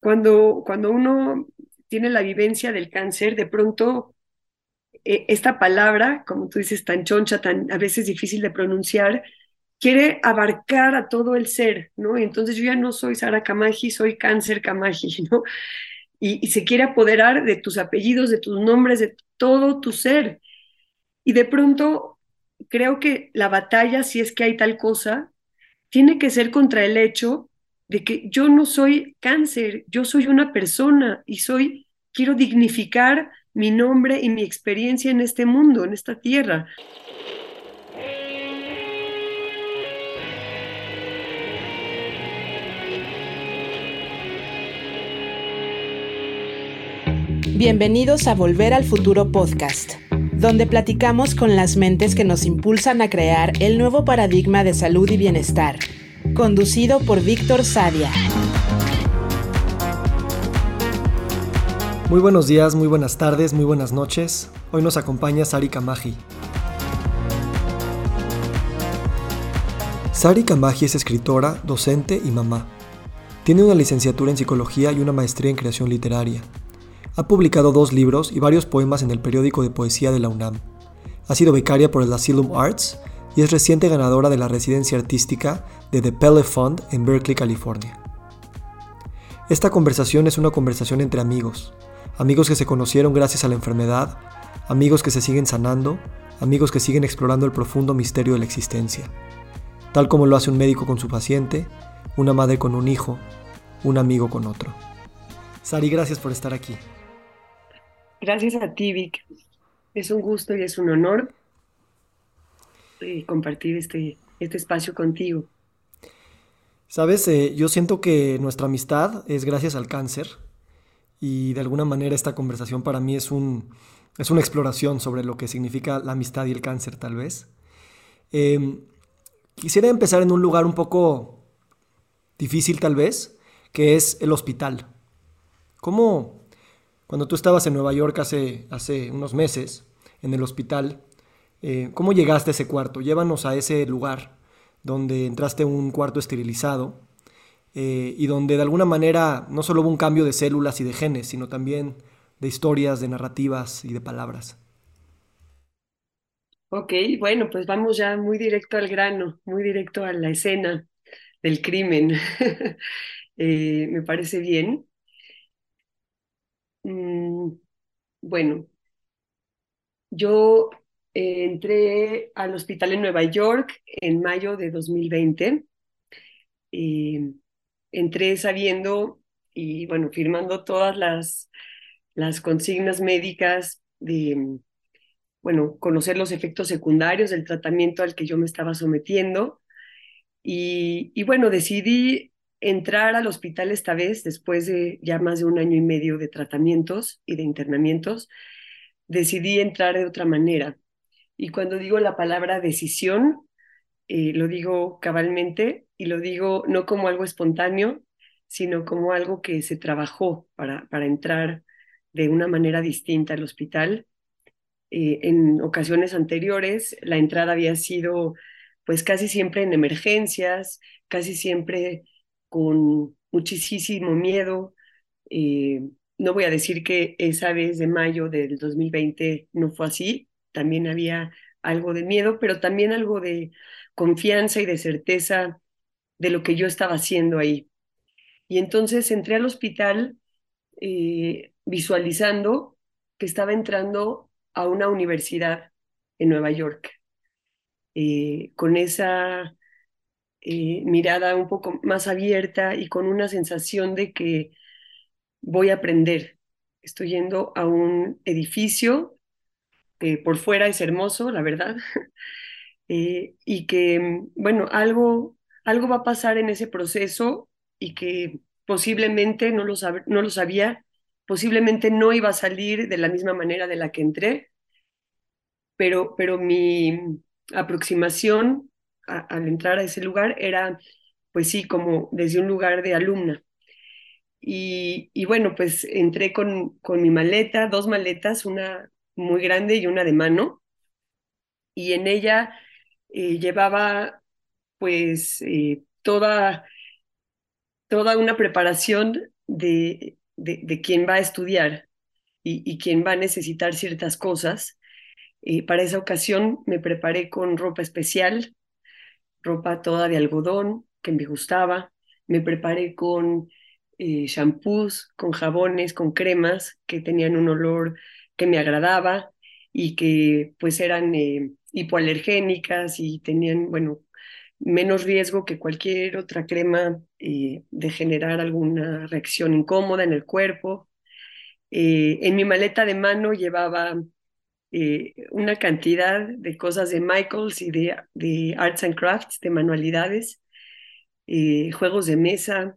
cuando, cuando uno tiene la vivencia del cáncer, de pronto eh, esta palabra, como tú dices, tan choncha, tan a veces difícil de pronunciar, quiere abarcar a todo el ser, ¿no? Entonces yo ya no soy Sara Kamaji, soy Cáncer Kamaji, ¿no? Y, se quiere apoderar de tus apellidos, de tus nombres, de todo tu ser. Y de pronto creo que la batalla, si es que hay tal cosa, tiene que ser contra el hecho de que yo no soy cáncer, yo soy una persona y soy, quiero dignificar mi nombre y mi experiencia en este mundo, en esta tierra. Bienvenidos a Volver al Futuro Podcast, donde platicamos con las mentes que nos impulsan a crear el nuevo paradigma de salud y bienestar, conducido por Víctor Sadia. Muy buenos días, muy buenas tardes, muy buenas noches. Hoy nos acompaña Sari Kamaji. Sari Kamaji es escritora, docente y mamá. Tiene una licenciatura en psicología y una maestría en creación literaria. Ha publicado dos libros y varios poemas en el periódico de poesía de la UNAM. Ha sido becaria por el Asylum Arts y es reciente ganadora de la residencia artística de The Pele Fund en Berkeley, California. Esta conversación es una conversación entre amigos, amigos que se conocieron gracias a la enfermedad, amigos que se siguen sanando, amigos que siguen explorando el profundo misterio de la existencia, tal como lo hace un médico con su paciente, una madre con un hijo, un amigo con otro. Sari, gracias por estar aquí. Gracias a ti, Vic. Es un gusto y es un honor compartir este, este espacio contigo. Sabes, eh, yo siento que nuestra amistad es gracias al cáncer y de alguna manera esta conversación para mí es, un, es una exploración sobre lo que significa la amistad y el cáncer tal vez. Em, quisiera empezar en un lugar un poco difícil tal vez, que es el hospital. ¿Cómo, cuando tú estabas en Nueva York hace, hace unos meses, en el hospital, eh, cómo llegaste a ese cuarto? Llévanos a ese lugar donde entraste a un cuarto esterilizado eh, y donde de alguna manera no solo hubo un cambio de células y de genes, sino también de historias, de narrativas y de palabras. Ok, bueno, pues vamos ya muy directo al grano, muy directo a la escena del crimen. Eh, me parece bien. Mm, bueno, yo entré al hospital en Nueva York en mayo de 2020 entré sabiendo y bueno, firmando todas las, las consignas médicas de, bueno, conocer los efectos secundarios del tratamiento al que yo me estaba sometiendo. Y, y, bueno, decidí entrar al hospital esta vez, después de ya más de un año y medio de tratamientos y de internamientos, decidí entrar de otra manera. Y cuando digo la palabra decisión, eh, lo digo cabalmente y lo digo no como algo espontáneo, sino como algo que se trabajó para, para entrar de una manera distinta al hospital. Eh, en ocasiones anteriores la entrada había sido pues casi siempre en emergencias, casi siempre con muchísimo miedo. Eh, no voy a decir que esa vez de mayo del 2020 no fue así, también había algo de miedo, pero también algo de confianza y de certeza de lo que yo estaba haciendo ahí. Y entonces entré al hospital eh, visualizando que estaba entrando a una universidad en Nueva York, eh, con esa eh, mirada un poco más abierta y con una sensación de que voy a aprender. Estoy yendo a un edificio que por fuera es hermoso, la verdad, Eh, y que, mm, bueno, algo, algo va a pasar en ese proceso y que posiblemente, no lo, no lo sabía, posiblemente no iba a salir de la misma manera de la que entré, pero, pero mi aproximación al entrar a ese lugar era, pues sí, como desde un lugar de alumna. Y, y bueno, pues entré con, con mi maleta, dos maletas, una muy grande y una de mano, y en ella eh, llevaba pues eh, toda, toda una preparación de, de, quién va a estudiar y, y, quién va a necesitar ciertas cosas. Eh, para esa ocasión me preparé con ropa especial, ropa toda de algodón que me gustaba. Me preparé con eh, shampoos, con jabones, con cremas que tenían un olor que me agradaba y que pues eran eh, hipoalergénicas y tenían, bueno, menos riesgo que cualquier otra crema eh, de generar alguna reacción incómoda en el cuerpo. en mi maleta de mano llevaba una cantidad de cosas de Michaels y de, de Arts and Crafts, de manualidades, juegos de mesa,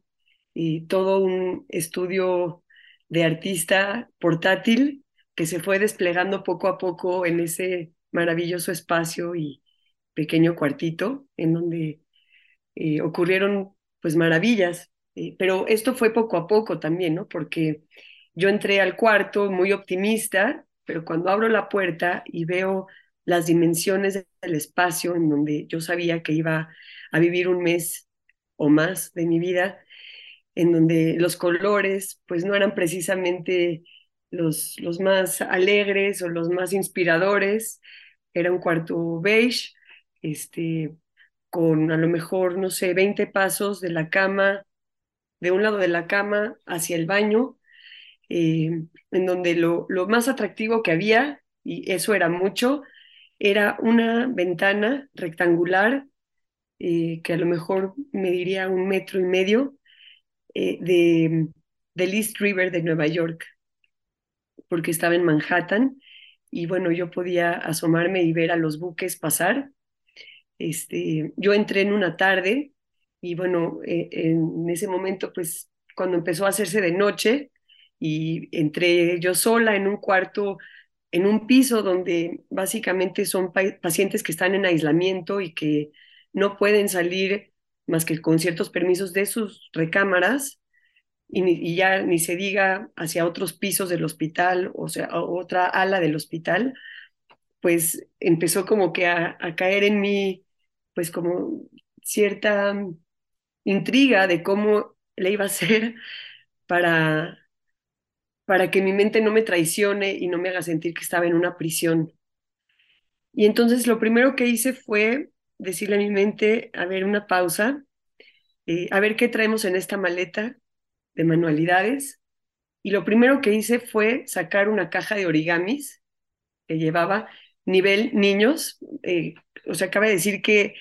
y todo un estudio de artista portátil que se fue desplegando poco a poco en ese maravilloso espacio y pequeño cuartito en donde eh, ocurrieron pues maravillas. Eh, pero esto fue poco a poco también, ¿no? Porque yo entré al cuarto muy optimista, pero cuando abro la puerta y veo las dimensiones del espacio en donde yo sabía que iba a vivir un mes o más de mi vida, en donde los colores pues no eran precisamente los, más alegres o los más inspiradores, era un cuarto beige, este, con a lo mejor, no sé, 20 pasos de la cama, de un lado de la cama hacia el baño, eh, en donde lo, lo más atractivo que había, y eso era mucho, era una ventana rectangular eh, que a lo mejor mediría un metro y medio, eh, de, del East River de Nueva York, porque estaba en Manhattan y bueno, yo podía asomarme y ver a los buques pasar. Este, yo entré en una tarde y bueno, eh, en ese momento, pues cuando empezó a hacerse de noche y entré yo sola en un cuarto, en un piso donde básicamente son pacientes que están en aislamiento y que no pueden salir más que con ciertos permisos de sus recámaras y, ya ni se diga hacia otros pisos del hospital, o sea, otra ala del hospital, pues empezó como que a, caer en mí, pues como cierta intriga de cómo le iba a hacer para, para que mi mente no me traicione y no me haga sentir que estaba en una prisión. Y entonces lo primero que hice fue decirle a mi mente, a ver, una pausa, eh, a ver qué traemos en esta maleta de manualidades. Y lo primero que hice fue sacar una caja de origamis que llevaba nivel niños. Eh, o sea, acaba de decir que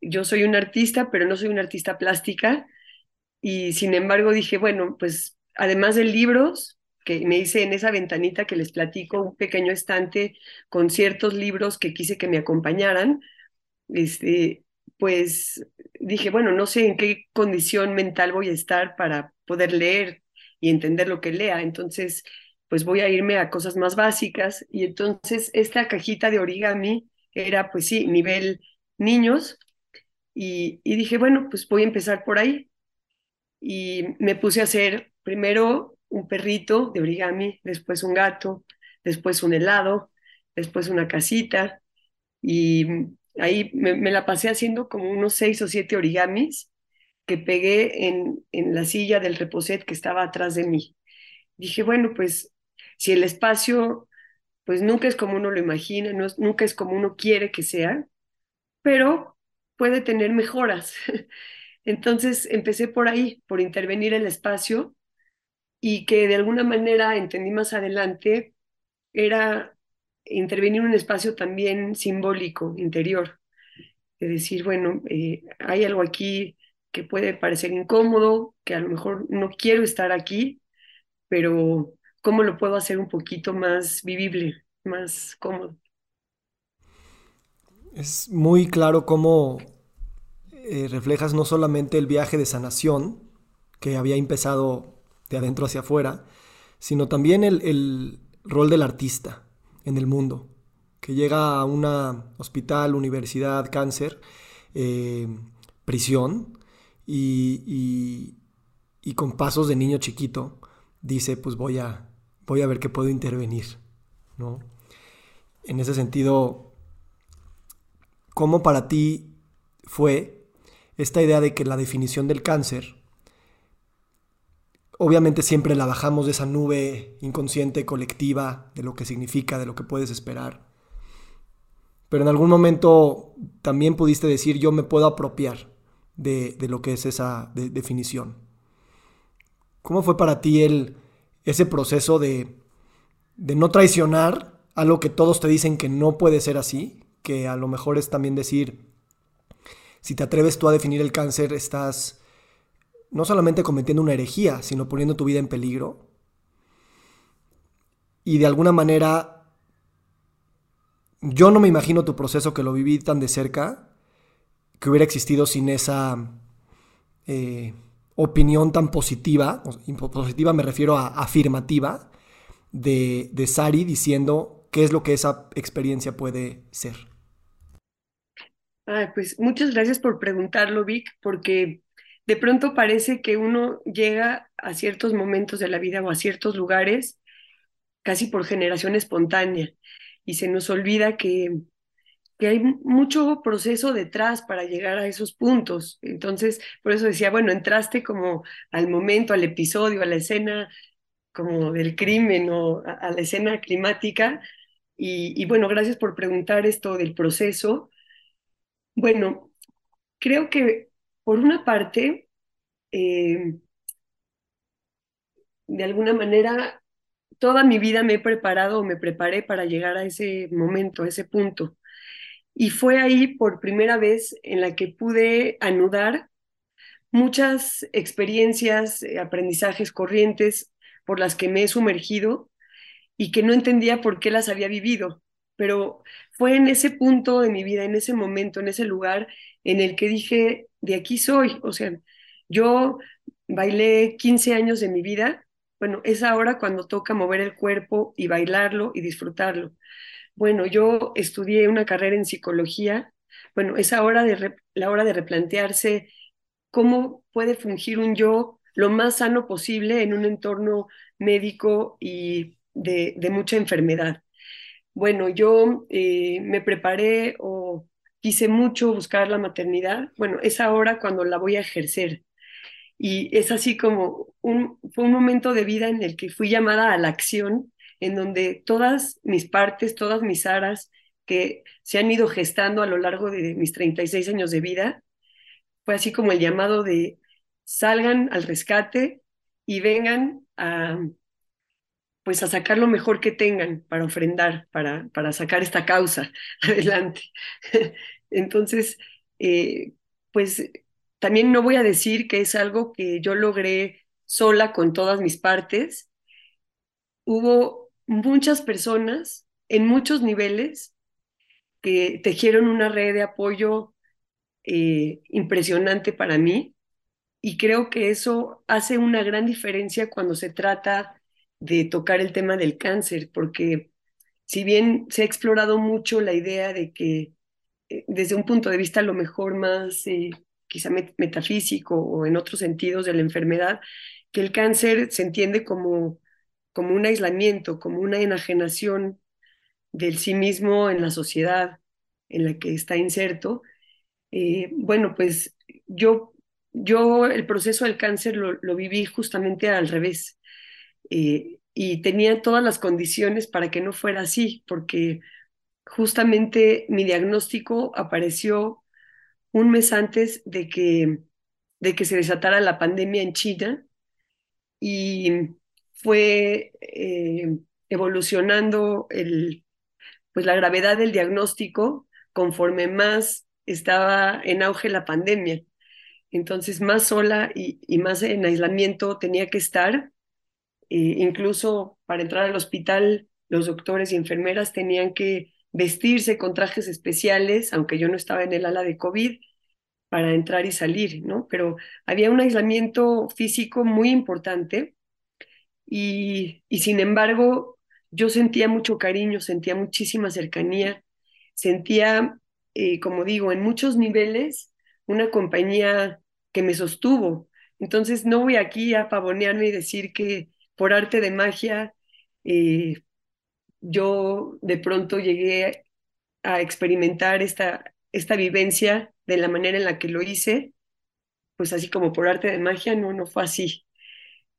yo soy un artista, pero no soy una artista plástica. Y sin embargo dije, bueno, pues además de libros, que me hice en esa ventanita que les platico, un pequeño estante con ciertos libros que quise que me acompañaran, este, pues dije, bueno, no sé en qué condición mental voy a estar para poder leer y entender lo que lea, entonces pues voy a irme a cosas más básicas y entonces esta cajita de origami era pues sí, nivel niños y, y dije, bueno, pues voy a empezar por ahí y me puse a hacer primero un perrito de origami, después un gato, después un helado, después una casita y Ahí me, la pasé haciendo como unos seis o siete origamis que pegué en, en la silla del reposet que estaba atrás de mí. Dije, bueno, pues si el espacio, pues nunca es como uno lo imagina, nunca es como uno quiere que sea, pero puede tener mejoras. Entonces empecé por ahí, por intervenir el espacio y que de alguna manera entendí más adelante era intervenir un espacio también simbólico, interior, de decir, bueno, eh, hay algo aquí que puede parecer incómodo, que a lo mejor no quiero estar aquí, pero ¿cómo lo puedo hacer un poquito más vivible, más cómodo? Es muy claro cómo eh, reflejas no solamente el viaje de sanación que había empezado de adentro hacia afuera, sino también el rol del artista en el mundo, que llega a una hospital, universidad, cáncer, eh, prisión, y, con pasos de niño chiquito dice, pues voy a, voy a ver qué puedo intervenir, ¿no? En ese sentido, ¿cómo para ti fue esta idea de que la definición del cáncer obviamente siempre la bajamos de esa nube inconsciente colectiva, de lo que significa, de lo que puedes esperar. Pero en algún momento también pudiste decir, yo me puedo apropiar de, lo que es esa definición. ¿Cómo fue para ti el, ese proceso de, de no traicionar algo que todos te dicen que no puede ser así? Que a lo mejor es también decir, si te atreves tú a definir el cáncer, estás no solamente cometiendo una herejía, sino poniendo tu vida en peligro. Y de alguna manera, yo no me imagino tu proceso que lo viví tan de cerca, que hubiera existido sin esa eh, opinión tan positiva, positiva me refiero a afirmativa, de, de Sari diciendo qué es lo que esa experiencia puede ser. pues muchas gracias por preguntarlo, Vic, porque de pronto parece que uno llega a ciertos momentos de la vida o a ciertos lugares casi por generación espontánea y se nos olvida que, que hay mucho proceso detrás para llegar a esos puntos. Entonces, por eso decía, bueno, entraste como al momento, al episodio, a la escena como del crimen o a, la escena climática. Y, y bueno, gracias por preguntar esto del proceso. Bueno, creo que por una parte, eh, de alguna manera, toda mi vida me he preparado o me preparé para llegar a ese momento, a ese punto. Y fue ahí por primera vez en la que pude anudar muchas experiencias, eh, aprendizajes, corrientes por las que me he sumergido y que no entendía por qué las había vivido. Pero fue en ese punto de mi vida, en ese momento, en ese lugar, en el que dije, de aquí soy. O sea, yo bailé 15 años de mi vida. Bueno, es ahora cuando toca mover el cuerpo y bailarlo y disfrutarlo. Bueno, yo estudié una carrera en psicología. Bueno, es ahora de la hora de replantearse cómo puede fungir un yo lo más sano posible en un entorno médico y de, mucha enfermedad. Bueno, yo eh, me preparé o quise mucho buscar la maternidad, bueno, es ahora cuando la voy a ejercer. Y es así como un, fue un momento de vida en el que fui llamada a la acción, en donde todas mis partes, todas mis aras que se han ido gestando a lo largo de mis 36 años de vida, fue así como el llamado de salgan al rescate y vengan a, pues a sacar lo mejor que tengan para ofrendar, para, para sacar esta causa adelante. Entonces, eh, pues también no voy a decir que es algo que yo logré sola con todas mis partes. Hubo muchas personas en muchos niveles que tejieron una red de apoyo eh, impresionante para mí y creo que eso hace una gran diferencia cuando se trata de tocar el tema del cáncer, porque si bien se ha explorado mucho la idea de que eh, desde un punto de vista lo mejor más eh, quizá metafísico o en otros sentidos de la enfermedad, que el cáncer se entiende como, como un aislamiento, como una enajenación del sí mismo en la sociedad en la que está inserto. Eh, bueno, pues yo, yo el proceso del cáncer lo, lo viví justamente al revés. Eh, y tenía todas las condiciones para que no fuera así, porque justamente mi diagnóstico apareció un mes antes de que, de que se desatara la pandemia en China y fue eh, evolucionando el, pues la gravedad del diagnóstico conforme más estaba en auge la pandemia. Entonces, más sola y, y más en aislamiento tenía que estar incluso para entrar al hospital, los doctores y enfermeras tenían que vestirse con trajes especiales, aunque yo no estaba en el ala de COVID, para entrar y salir, ¿no? Pero había un aislamiento físico muy importante y, y sin embargo yo sentía mucho cariño, sentía muchísima cercanía, sentía, eh, como digo, en muchos niveles una compañía que me sostuvo. Entonces no voy aquí a pavonearme y decir que por arte de magia, eh, yo de pronto llegué a experimentar esta, esta vivencia de la manera en la que lo hice, pues así como por arte de magia, no, no fue así.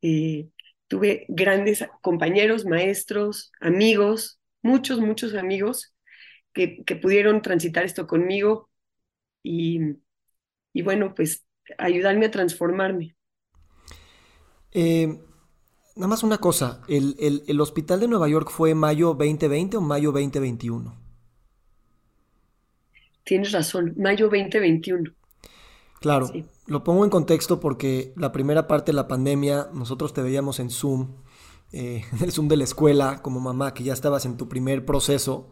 Eh, tuve grandes compañeros, maestros, amigos, muchos, muchos amigos que, que pudieron transitar esto conmigo y, y, bueno, pues ayudarme a transformarme. Eh, nada más una cosa, ¿el, el, el hospital de Nueva York fue mayo 2020 o mayo 2021? Tienes razón, mayo 2021. Claro, sí. lo pongo en contexto porque la primera parte de la pandemia nosotros te veíamos en Zoom, eh, en el Zoom de la escuela como mamá, que ya estabas en tu primer proceso.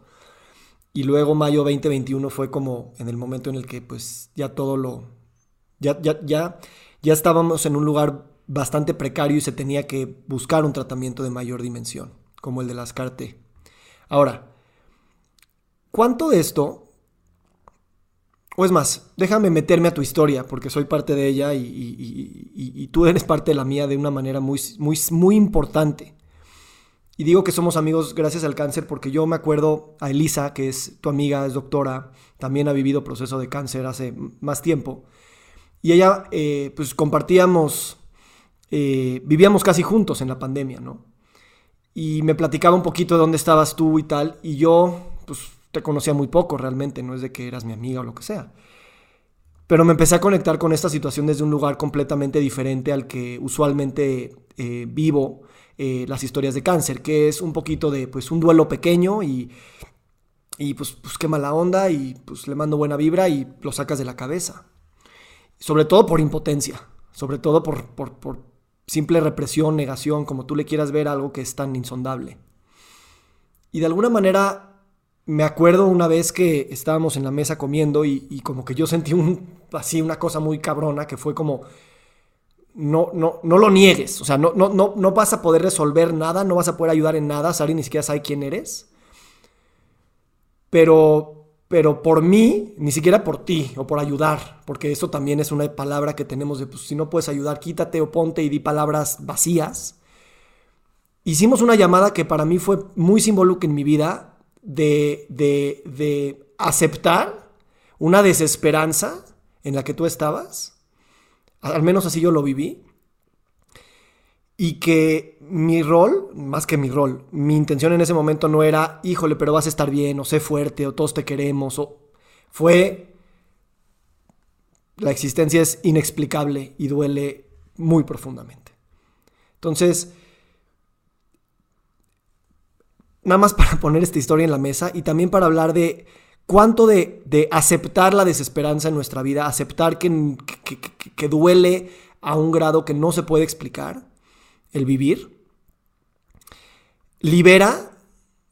Y luego mayo 2021 fue como en el momento en el que pues ya todo lo... Ya, ya, ya, ya estábamos en un lugar bastante precario y se tenía que buscar un tratamiento de mayor dimensión, como el de las CAR-T. Ahora, ¿cuánto de esto o es más, déjame meterme a tu historia, porque soy parte de ella y, tú eres parte de la mía de una manera muy, muy, muy importante. Y digo que somos amigos gracias al cáncer porque yo me acuerdo a Elisa, que es tu amiga, es doctora, también ha vivido proceso de cáncer hace más tiempo. Y ella, eh, pues compartíamos, eh, vivíamos casi juntos en la pandemia, ¿no? Y me platicaba un poquito de dónde estabas tú y tal, y yo, pues te conocía muy poco realmente, no es de que eras mi amiga o lo que sea. Pero me empecé a conectar con esta situación desde un lugar completamente diferente al que usualmente eh, vivo eh, las historias de cáncer, que es un poquito de pues un duelo pequeño y, y pues, pues qué mala onda y pues le mando buena vibra y lo sacas de la cabeza. Sobre todo por impotencia, sobre todo por, por, por simple represión, negación, como tú le quieras ver algo que es tan insondable. Y de alguna manera me acuerdo una vez que estábamos en la mesa comiendo y, como que yo sentí un, así una cosa muy cabrona que fue como, no, no, no lo niegues, o sea, no, no, no, no vas a poder resolver nada, no vas a poder ayudar en nada, Sari ni siquiera sabe quién eres, pero, pero por mí, ni siquiera por ti o por ayudar, porque eso también es una palabra que tenemos de, pues si no puedes ayudar, quítate o ponte y di palabras vacías. Hicimos una llamada que para mí fue muy simbólica en mi vida, de, de, de aceptar una desesperanza en la que tú estabas, al menos así yo lo viví, y que mi rol, más que mi rol, mi intención en ese momento no era, híjole, pero vas a estar bien, o sé fuerte, o todos te queremos, o fue, la existencia es inexplicable y duele muy profundamente. Entonces, nada más para poner esta historia en la mesa y también para hablar de cuánto de, de aceptar la desesperanza en nuestra vida, aceptar que, que, que, que, duele a un grado que no se puede explicar, el vivir, libera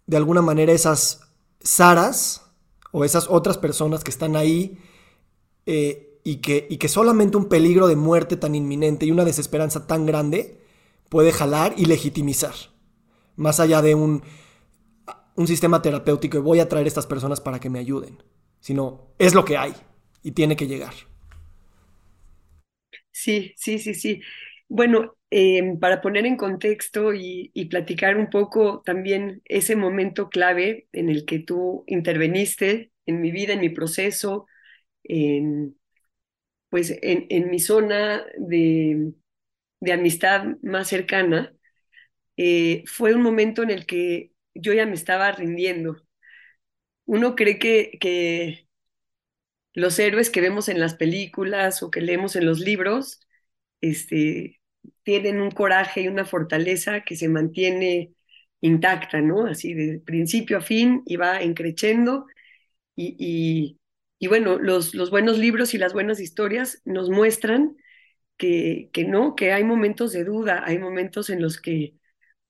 de alguna manera esas Saras o esas otras personas que están ahí eh, y, que, y que solamente un peligro de muerte tan inminente y una desesperanza tan grande puede jalar y legitimizar, más allá de un un sistema terapéutico y voy a traer a estas personas para que me ayuden, sino es lo que hay y tiene que llegar. Sí, sí, sí, sí. Bueno, eh, para poner en contexto y, platicar un poco también ese momento clave en el que tú interveniste en mi vida, en mi proceso, en, pues en, mi zona de, de, amistad más cercana, eh, fue un momento en el que yo ya me estaba rindiendo. Uno cree que, que los héroes que vemos en las películas o que leemos en los libros, este, tienen un coraje y una fortaleza que se mantiene intacta, ¿no? Así de principio a fin y va encrechendo. Y, y, bueno, los, los buenos libros y las buenas historias nos muestran que, que no, que hay momentos de duda, hay momentos en los que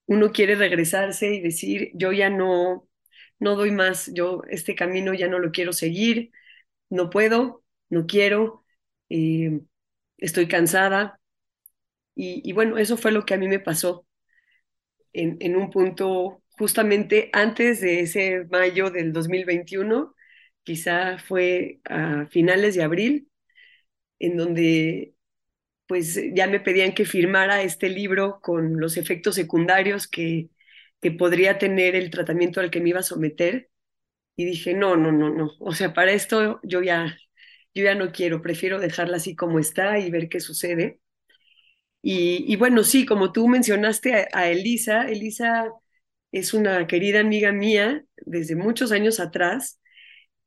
uno quiere regresarse y decir, yo ya no, no doy más, yo este camino ya no lo quiero seguir, no puedo, no quiero, eh, estoy cansada. Y, bueno, eso fue lo que a mí me pasó en, en un punto justamente antes de ese mayo del 2021, quizá fue a finales de abril, en donde pues ya me pedían que firmara este libro con los efectos secundarios que, que podría tener el tratamiento al que me iba a someter. Y dije, no, no, no, no. O sea, para esto yo ya, yo ya no quiero, prefiero dejarla así como está y ver qué sucede. Y, bueno, sí, como tú mencionaste a, Elisa, Elisa es una querida amiga mía desde muchos años atrás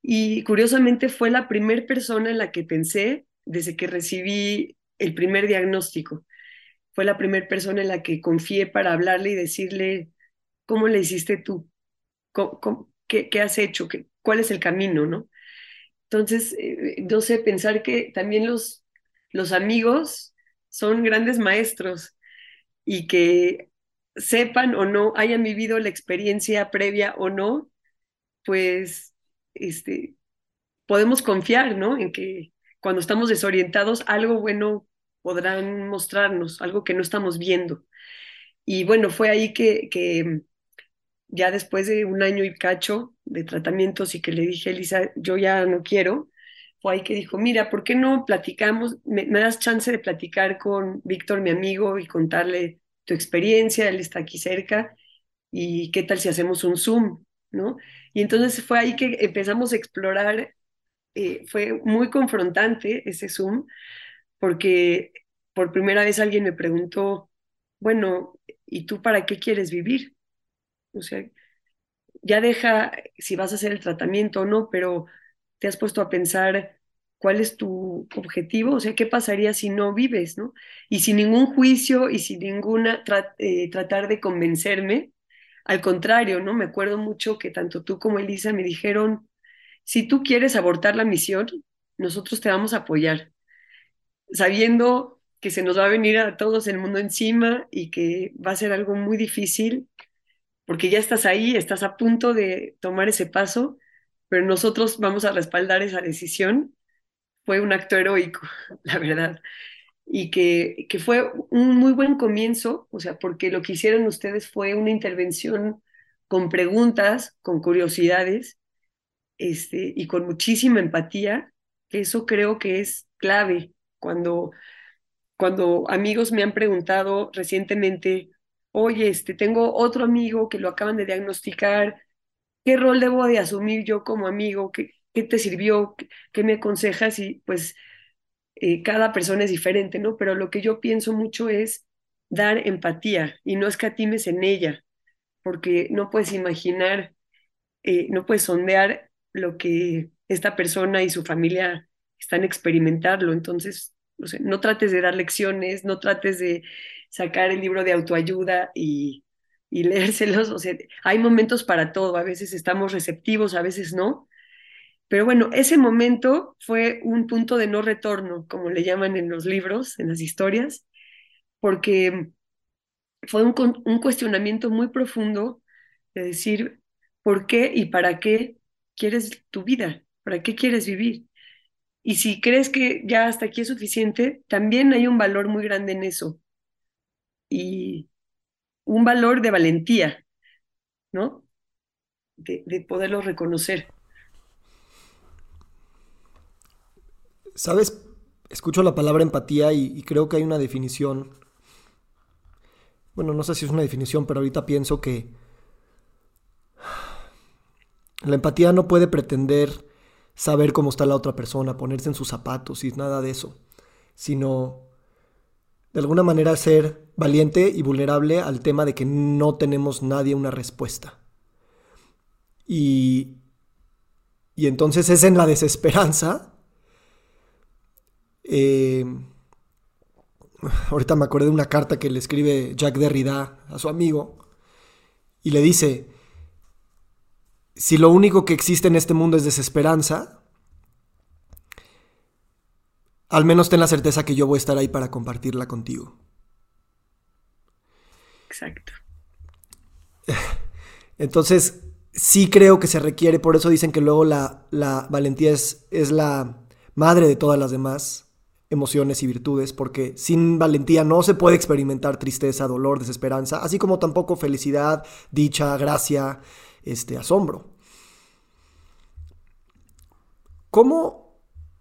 y curiosamente fue la primera persona en la que pensé desde que recibí el primer diagnóstico. Fue la primera persona en la que confié para hablarle y decirle, ¿cómo le hiciste tú? qué, has hecho? ¿Qué, ¿Cuál es el camino? ¿no? Entonces, eh, no sé, pensar que también los, los amigos son grandes maestros y que sepan o no, hayan vivido la experiencia previa o no, pues este, podemos confiar, ¿no? En que cuando estamos desorientados, algo bueno podrán mostrarnos, algo que no estamos viendo. Y bueno, fue ahí que, que ya después de un año y cacho de tratamientos y que le dije, Elisa, yo ya no quiero, fue ahí que dijo, mira, ¿por qué no platicamos? Me, das chance de platicar con Víctor, mi amigo, y contarle tu experiencia, él está aquí cerca, y qué tal si hacemos un Zoom, ¿no? Y entonces fue ahí que empezamos a explorar, eh, fue muy confrontante ese Zoom, porque por primera vez alguien me preguntó, bueno, ¿y tú para qué quieres vivir? O sea, ya deja si vas a hacer el tratamiento o no, pero te has puesto a pensar cuál es tu objetivo, o sea, qué pasaría si no vives, ¿no? Y sin ningún juicio y sin ninguna eh, tratar de convencerme, al contrario, ¿no? Me acuerdo mucho que tanto tú como Elisa me dijeron, si tú quieres abortar la misión, nosotros te vamos a apoyar, sabiendo que se nos va a venir a todos el mundo encima y que va a ser algo muy difícil porque ya estás ahí, estás a punto de tomar ese paso, pero nosotros vamos a respaldar esa decisión. Fue un acto heroico, la verdad, y que, que fue un muy buen comienzo, o sea, porque lo que hicieron ustedes fue una intervención con preguntas, con curiosidades, este, y con muchísima empatía, eso creo que es clave cuando, cuando amigos me han preguntado recientemente, oye, este, tengo otro amigo que lo acaban de diagnosticar, ¿qué rol debo de asumir yo como amigo? ¿Qué, qué te sirvió? ¿Qué, me aconsejas? Y pues eh, cada persona es diferente, ¿no? Pero lo que yo pienso mucho es dar empatía y no escatimes en ella, porque no puedes imaginar, eh, no puedes sondear lo que esta persona y su familia están experimentando. Entonces, no trates de dar lecciones, no trates de sacar el libro de autoayuda y, y leérselos. O sea, hay momentos para todo, a veces estamos receptivos, a veces no. Pero bueno, ese momento fue un punto de no retorno, como le llaman en los libros, en las historias, porque fue un, un cuestionamiento muy profundo de decir, ¿por qué y para qué quieres tu vida? ¿Para qué quieres vivir? Y si crees que ya hasta aquí es suficiente, también hay un valor muy grande en eso. Y un valor de valentía, ¿no? De, poderlo reconocer. Sabes, escucho la palabra empatía y, y creo que hay una definición. Bueno, no sé si es una definición, pero ahorita pienso que la empatía no puede pretender saber cómo está la otra persona, ponerse en sus zapatos y nada de eso, sino de alguna manera ser valiente y vulnerable al tema de que no tenemos nadie una respuesta. Y, y entonces es en la desesperanza. Eh, ahorita me acordé de una carta que le escribe Jacques Derrida a su amigo y le dice, si lo único que existe en este mundo es desesperanza, al menos ten la certeza que yo voy a estar ahí para compartirla contigo. Exacto. Entonces, sí creo que se requiere, por eso dicen que luego la, la valentía es, es la madre de todas las demás emociones y virtudes, porque sin valentía no se puede experimentar tristeza, dolor, desesperanza, así como tampoco felicidad, dicha, gracia, este, asombro. ¿Cómo,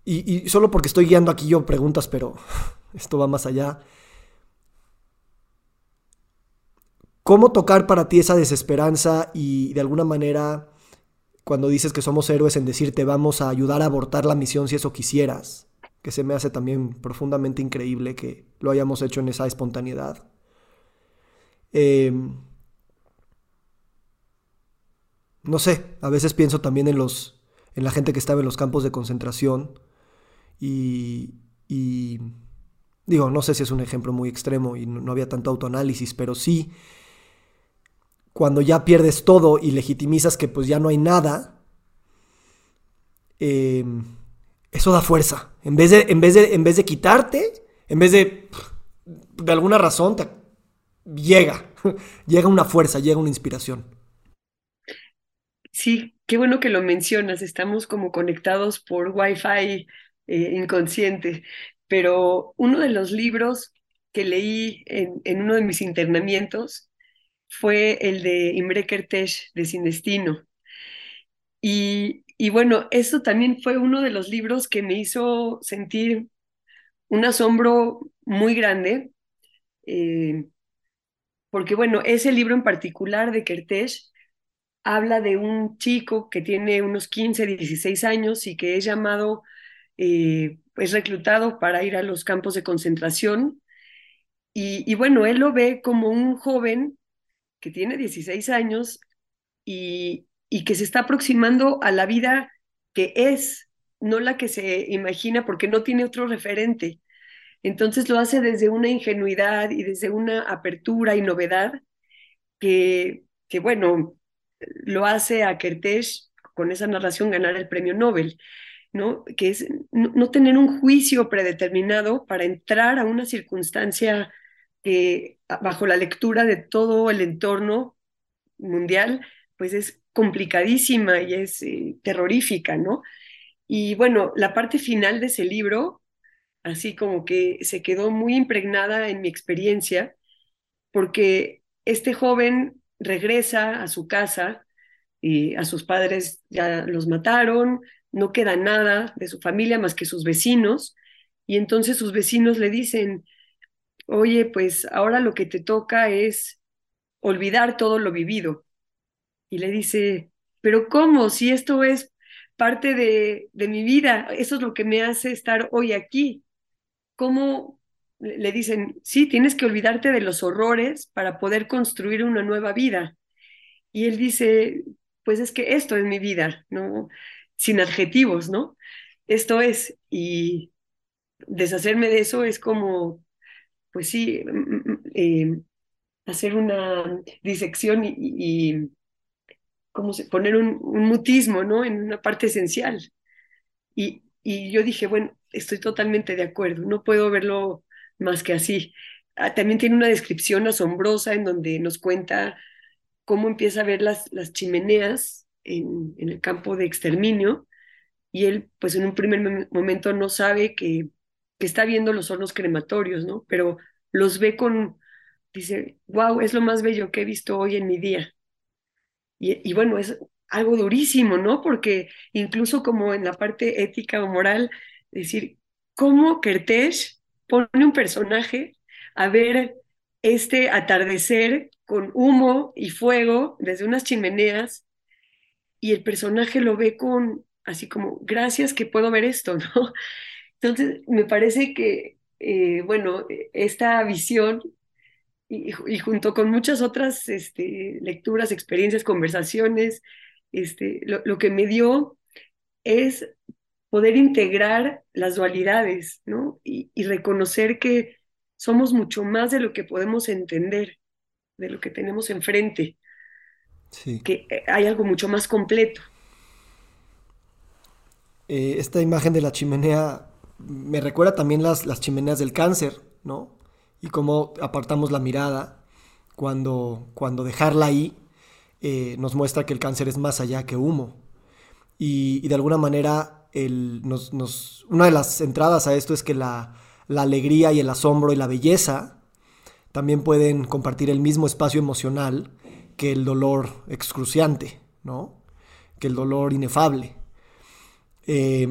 y, solo porque estoy guiando aquí yo preguntas, pero esto va más allá, ¿cómo tocar para ti esa desesperanza y de alguna manera, cuando dices que somos héroes en decirte vamos a ayudar a abortar la misión si eso quisieras, que se me hace también profundamente increíble que lo hayamos hecho en esa espontaneidad. Em, no sé, a veces pienso también en los en la gente que estaba en los campos de concentración y, digo, no sé si es un ejemplo muy extremo y no, había tanto autoanálisis, pero sí cuando ya pierdes todo y legitimizas que pues ya no hay nada, em, eso da fuerza. En vez, de, en, vez de, en vez de quitarte, en vez de, de alguna razón, te, llega, llega una fuerza, llega una inspiración. Sí, qué bueno que lo mencionas, estamos como conectados por Wi-Fi eh, inconsciente, pero uno de los libros que leí en, uno de mis internamientos fue el de Imre Kertész de Sin Destino. Y, bueno, eso también fue uno de los libros que me hizo sentir un asombro muy grande, eh, porque bueno, ese libro en particular de Kertész habla de un chico que tiene unos 15, 16 años y que es llamado, eh, es reclutado para ir a los campos de concentración. Y, bueno, él lo ve como un joven que tiene 16 años y, y que se está aproximando a la vida que es, no la que se imagina porque no tiene otro referente. Entonces lo hace desde una ingenuidad y desde una apertura y novedad que, que bueno, lo hace a Kertész con esa narración ganar el premio Nobel, ¿no? Que es no, tener un juicio predeterminado para entrar a una circunstancia que bajo la lectura de todo el entorno mundial, pues es complicadísima y es eh, terrorífica, ¿no? Y bueno, la parte final de ese libro, así como que se quedó muy impregnada en mi experiencia, porque este joven regresa a su casa y a sus padres ya los mataron, no queda nada de su familia más que sus vecinos, y entonces sus vecinos le dicen, oye, pues ahora lo que te toca es olvidar todo lo vivido. Y le dice, pero ¿cómo? Si esto es parte de, de mi vida, eso es lo que me hace estar hoy aquí. ¿Cómo le dicen, sí, tienes que olvidarte de los horrores para poder construir una nueva vida. Y él dice, pues es que esto es mi vida, ¿no? Sin adjetivos, ¿no? Esto es, y deshacerme de eso es como, pues sí, mm, mm, mm, eh, hacer una disección y, y como poner un, un, mutismo, ¿no? En una parte esencial. Y, y yo dije, bueno, estoy totalmente de acuerdo, no puedo verlo más que así. Ah, también tiene una descripción asombrosa en donde nos cuenta cómo empieza a ver las, las chimeneas en, el campo de exterminio y él pues en un primer momento no sabe que, que está viendo los hornos crematorios, ¿no? Pero los ve con, dice, wow, es lo más bello que he visto hoy en mi día. Y, y bueno, es algo durísimo, ¿no? Porque incluso como en la parte ética o moral, decir, ¿cómo Kertész pone un personaje a ver este atardecer con humo y fuego desde unas chimeneas y el personaje lo ve con así como, gracias que puedo ver esto, ¿no? Entonces, me parece que, eh, bueno, esta visión y, junto con muchas otras este, lecturas, experiencias, conversaciones, este, lo, lo que me dio es poder integrar las dualidades, ¿no? Y, reconocer que somos mucho más de lo que podemos entender, de lo que tenemos enfrente, sí. que eh, hay algo mucho más completo. Eh, esta imagen de la chimenea me recuerda también las, las chimeneas del cáncer, ¿no? Y cómo apartamos la mirada cuando, cuando dejarla ahí eh, nos muestra que el cáncer es más allá que humo. y de alguna manera nos, una de las entradas a esto es que la, alegría y el asombro y la belleza también pueden compartir el mismo espacio emocional que el dolor excruciante, ¿no? que el dolor inefable. Eh,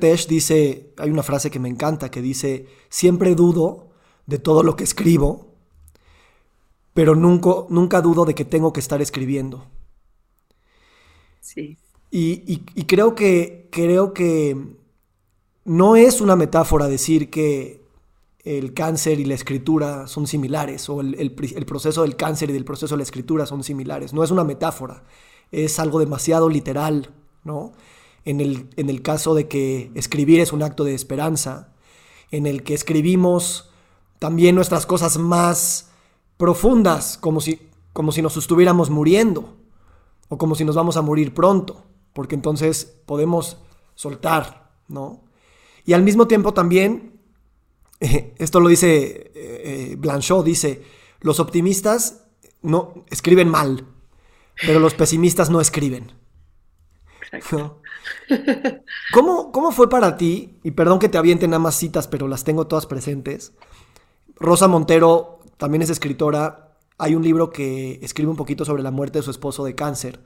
Tesh dice, hay una frase que me encanta que dice, siempre dudo de todo lo que escribo, pero nunca, nunca dudo de que tengo que estar escribiendo. Sí. Y, creo que, creo que no es una metáfora decir que el cáncer y la escritura son similares, o el, proceso del cáncer y del proceso de la escritura son similares. No es una metáfora, es algo demasiado literal, ¿no? En el, en el caso de que escribir es un acto de esperanza, en el que escribimos también nuestras cosas más profundas, como si, como si nos estuviéramos muriendo, o como si nos vamos a morir pronto, porque entonces podemos soltar, ¿no? Y al mismo tiempo también esto lo dice eh, Blanchot, dice, los optimistas no escriben mal, pero los pesimistas no escriben. ¿Cómo, ¿Cómo, fue para ti? Y perdón que te avienten nada más citas, pero las tengo todas presentes. Rosa Montero también es escritora. Hay un libro que escribe un poquito sobre la muerte de su esposo de cáncer.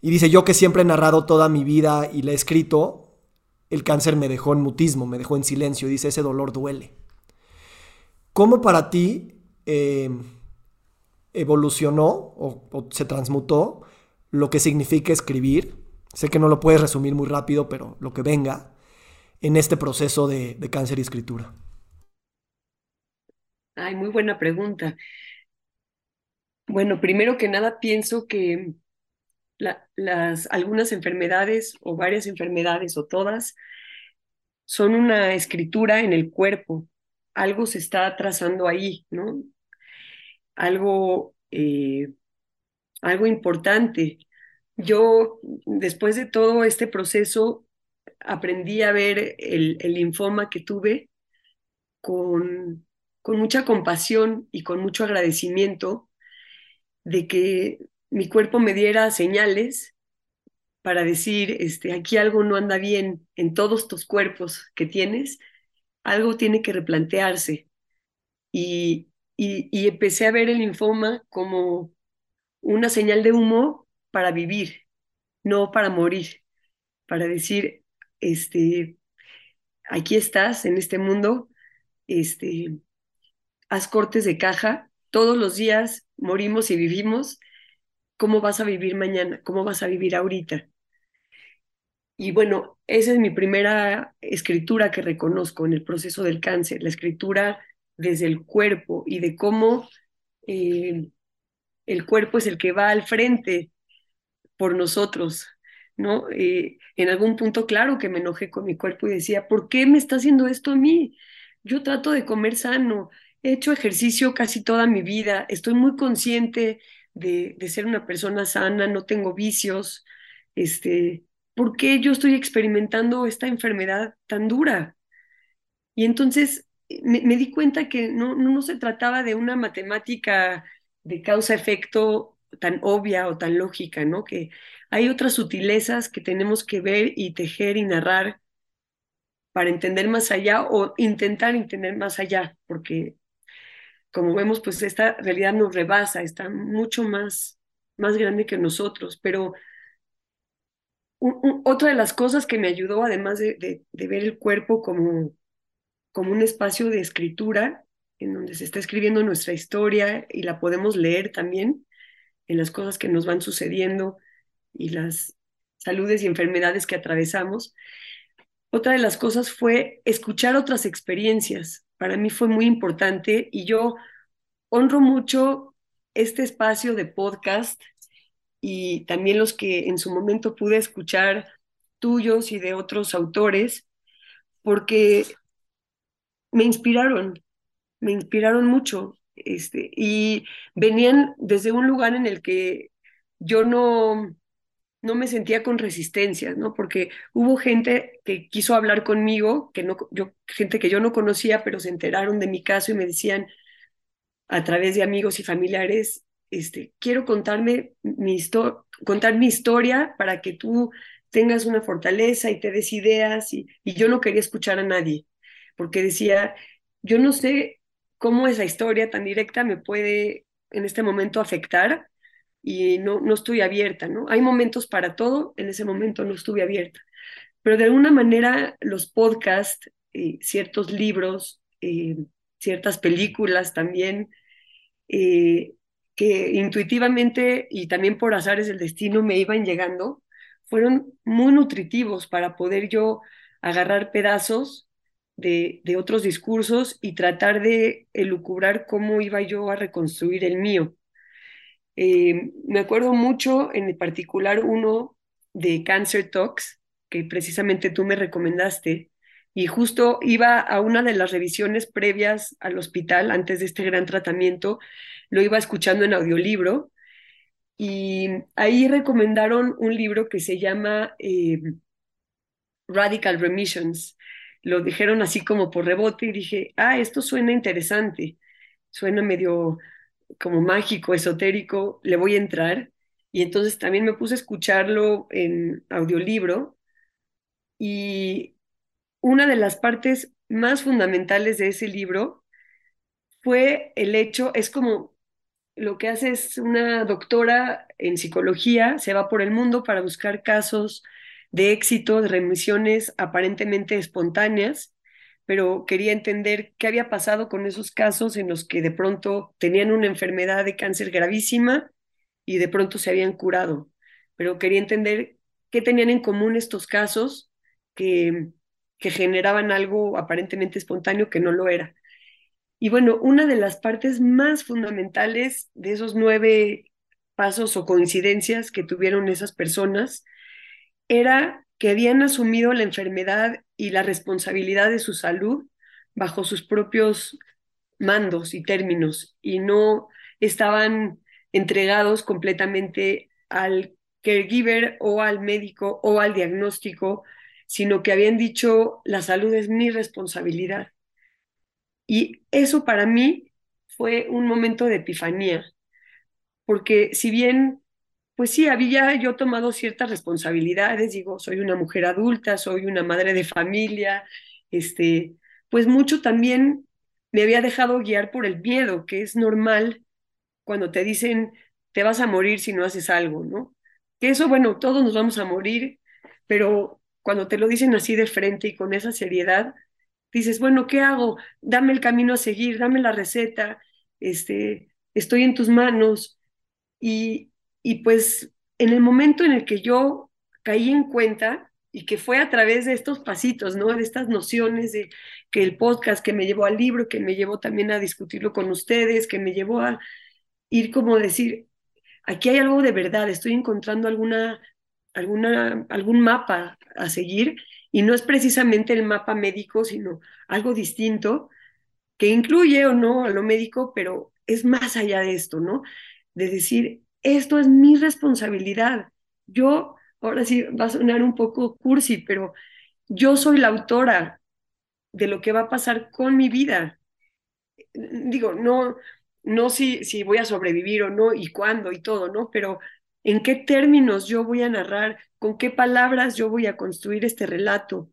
Y dice, yo que siempre he narrado toda mi vida y la he escrito, el cáncer me dejó en mutismo, me dejó en silencio, dice, ese dolor duele. ¿Cómo para ti eh, evolucionó o, se transmutó lo que significa escribir? Sé que no lo puedes resumir muy rápido, pero lo que venga en este proceso de, cáncer y escritura. Ay, muy buena pregunta. Bueno, primero que nada pienso que las, algunas enfermedades o varias enfermedades o todas son una escritura en el cuerpo. Algo se está trazando ahí, ¿no? Algo, eh, algo importante. Yo, después de todo este proceso, aprendí a ver el, el linfoma que tuve con, con mucha compasión y con mucho agradecimiento de que mi cuerpo me diera señales para decir, este, aquí algo no anda bien en todos tus cuerpos que tienes, algo tiene que replantearse. Y, y, empecé a ver el linfoma como una señal de humo para vivir, no para morir, para decir, este, aquí estás en este mundo, este, haz cortes de caja, todos los días morimos y vivimos, cómo vas a vivir mañana, cómo vas a vivir ahorita. Y bueno, esa es mi primera escritura que reconozco en el proceso del cáncer, la escritura desde el cuerpo y de cómo eh, el cuerpo es el que va al frente por nosotros, ¿no? Eh, en algún punto, claro que me enojé con mi cuerpo y decía, ¿por qué me está haciendo esto a mí? Yo trato de comer sano, he hecho ejercicio casi toda mi vida, estoy muy consciente de, ser una persona sana, no tengo vicios, este, ¿por qué yo estoy experimentando esta enfermedad tan dura? Y entonces eh, me, di cuenta que no, no, se trataba de una matemática de causa-efecto tan obvia o tan lógica, ¿no? Que hay otras sutilezas que tenemos que ver y tejer y narrar para entender más allá o intentar entender más allá, porque como vemos, pues esta realidad nos rebasa, está mucho más, más grande que nosotros, pero otra de las cosas que me ayudó, además de, ver el cuerpo como, como un espacio de escritura, en donde se está escribiendo nuestra historia y la podemos leer también en las cosas que nos van sucediendo y las saludes y enfermedades que atravesamos. Otra de las cosas fue escuchar otras experiencias, para mí fue muy importante y yo honro mucho este espacio de podcast y también los que en su momento pude escuchar tuyos y de otros autores, porque me inspiraron, me inspiraron mucho, este, y venían desde un lugar en el que yo no, no me sentía con resistencia, ¿no? Porque hubo gente que quiso hablar conmigo, que no, yo, gente que yo no conocía, pero se enteraron de mi caso y me decían a través de amigos y familiares, este, quiero contarme mi contar mi historia para que tú tengas una fortaleza y te des ideas y, y yo no quería escuchar a nadie, porque decía, yo no sé cómo esa historia tan directa me puede en este momento afectar, y no, no estoy abierta, ¿no? Hay momentos para todo, en ese momento no estuve abierta, pero de alguna manera los podcasts, eh, ciertos libros, eh, ciertas películas también, eh, que intuitivamente y también por azares del destino me iban llegando, fueron muy nutritivos para poder yo agarrar pedazos de, de otros discursos y tratar de elucubrar cómo iba yo a reconstruir el mío. Eh, me acuerdo mucho, en particular, uno de Cancer Talks, que precisamente tú me recomendaste, y justo iba a una de las revisiones previas al hospital, antes de este gran tratamiento, lo iba escuchando en audiolibro, y ahí recomendaron un libro que se llama eh, Radical Remissions. Lo dijeron así como por rebote y dije, ah, esto suena interesante, suena medio como mágico, esotérico, le voy a entrar. Y entonces también me puse a escucharlo en audiolibro y una de las partes más fundamentales de ese libro fue el hecho, es como lo que hace es una doctora en psicología, se va por el mundo para buscar casos de éxito, de remisiones aparentemente espontáneas, pero quería entender qué había pasado con esos casos en los que de pronto tenían una enfermedad de cáncer gravísima y de pronto se habían curado. Pero quería entender qué tenían en común estos casos que, que generaban algo aparentemente espontáneo que no lo era. Y bueno, una de las partes más fundamentales de esos nueve pasos o coincidencias que tuvieron esas personas era que habían asumido la enfermedad y la responsabilidad de su salud bajo sus propios mandos y términos y no estaban entregados completamente al caregiver o al médico o al diagnóstico, sino que habían dicho, la salud es mi responsabilidad. Y eso para mí fue un momento de epifanía, porque si bien pues sí, había yo tomado ciertas responsabilidades, digo, soy una mujer adulta, soy una madre de familia, este, pues mucho también me había dejado guiar por el miedo, que es normal cuando te dicen te vas a morir si no haces algo, ¿no? Que eso, bueno, todos nos vamos a morir, pero cuando te lo dicen así de frente y con esa seriedad, dices, bueno, ¿qué hago? Dame el camino a seguir, dame la receta, este, estoy en tus manos. Y, y pues en el momento en el que yo caí en cuenta y que fue a través de estos pasitos, ¿no? De estas nociones de que el podcast que me llevó al libro, que me llevó también a discutirlo con ustedes, que me llevó a ir como decir, aquí hay algo de verdad, estoy encontrando alguna, alguna, algún mapa a seguir y no es precisamente el mapa médico, sino algo distinto que incluye o no a lo médico, pero es más allá de esto, ¿no? De decir, esto es mi responsabilidad. Yo, ahora sí va a sonar un poco cursi, pero yo soy la autora de lo que va a pasar con mi vida. Digo, no, no si, si voy a sobrevivir o no, y cuándo y todo, ¿no? Pero en qué términos yo voy a narrar, con qué palabras yo voy a construir este relato,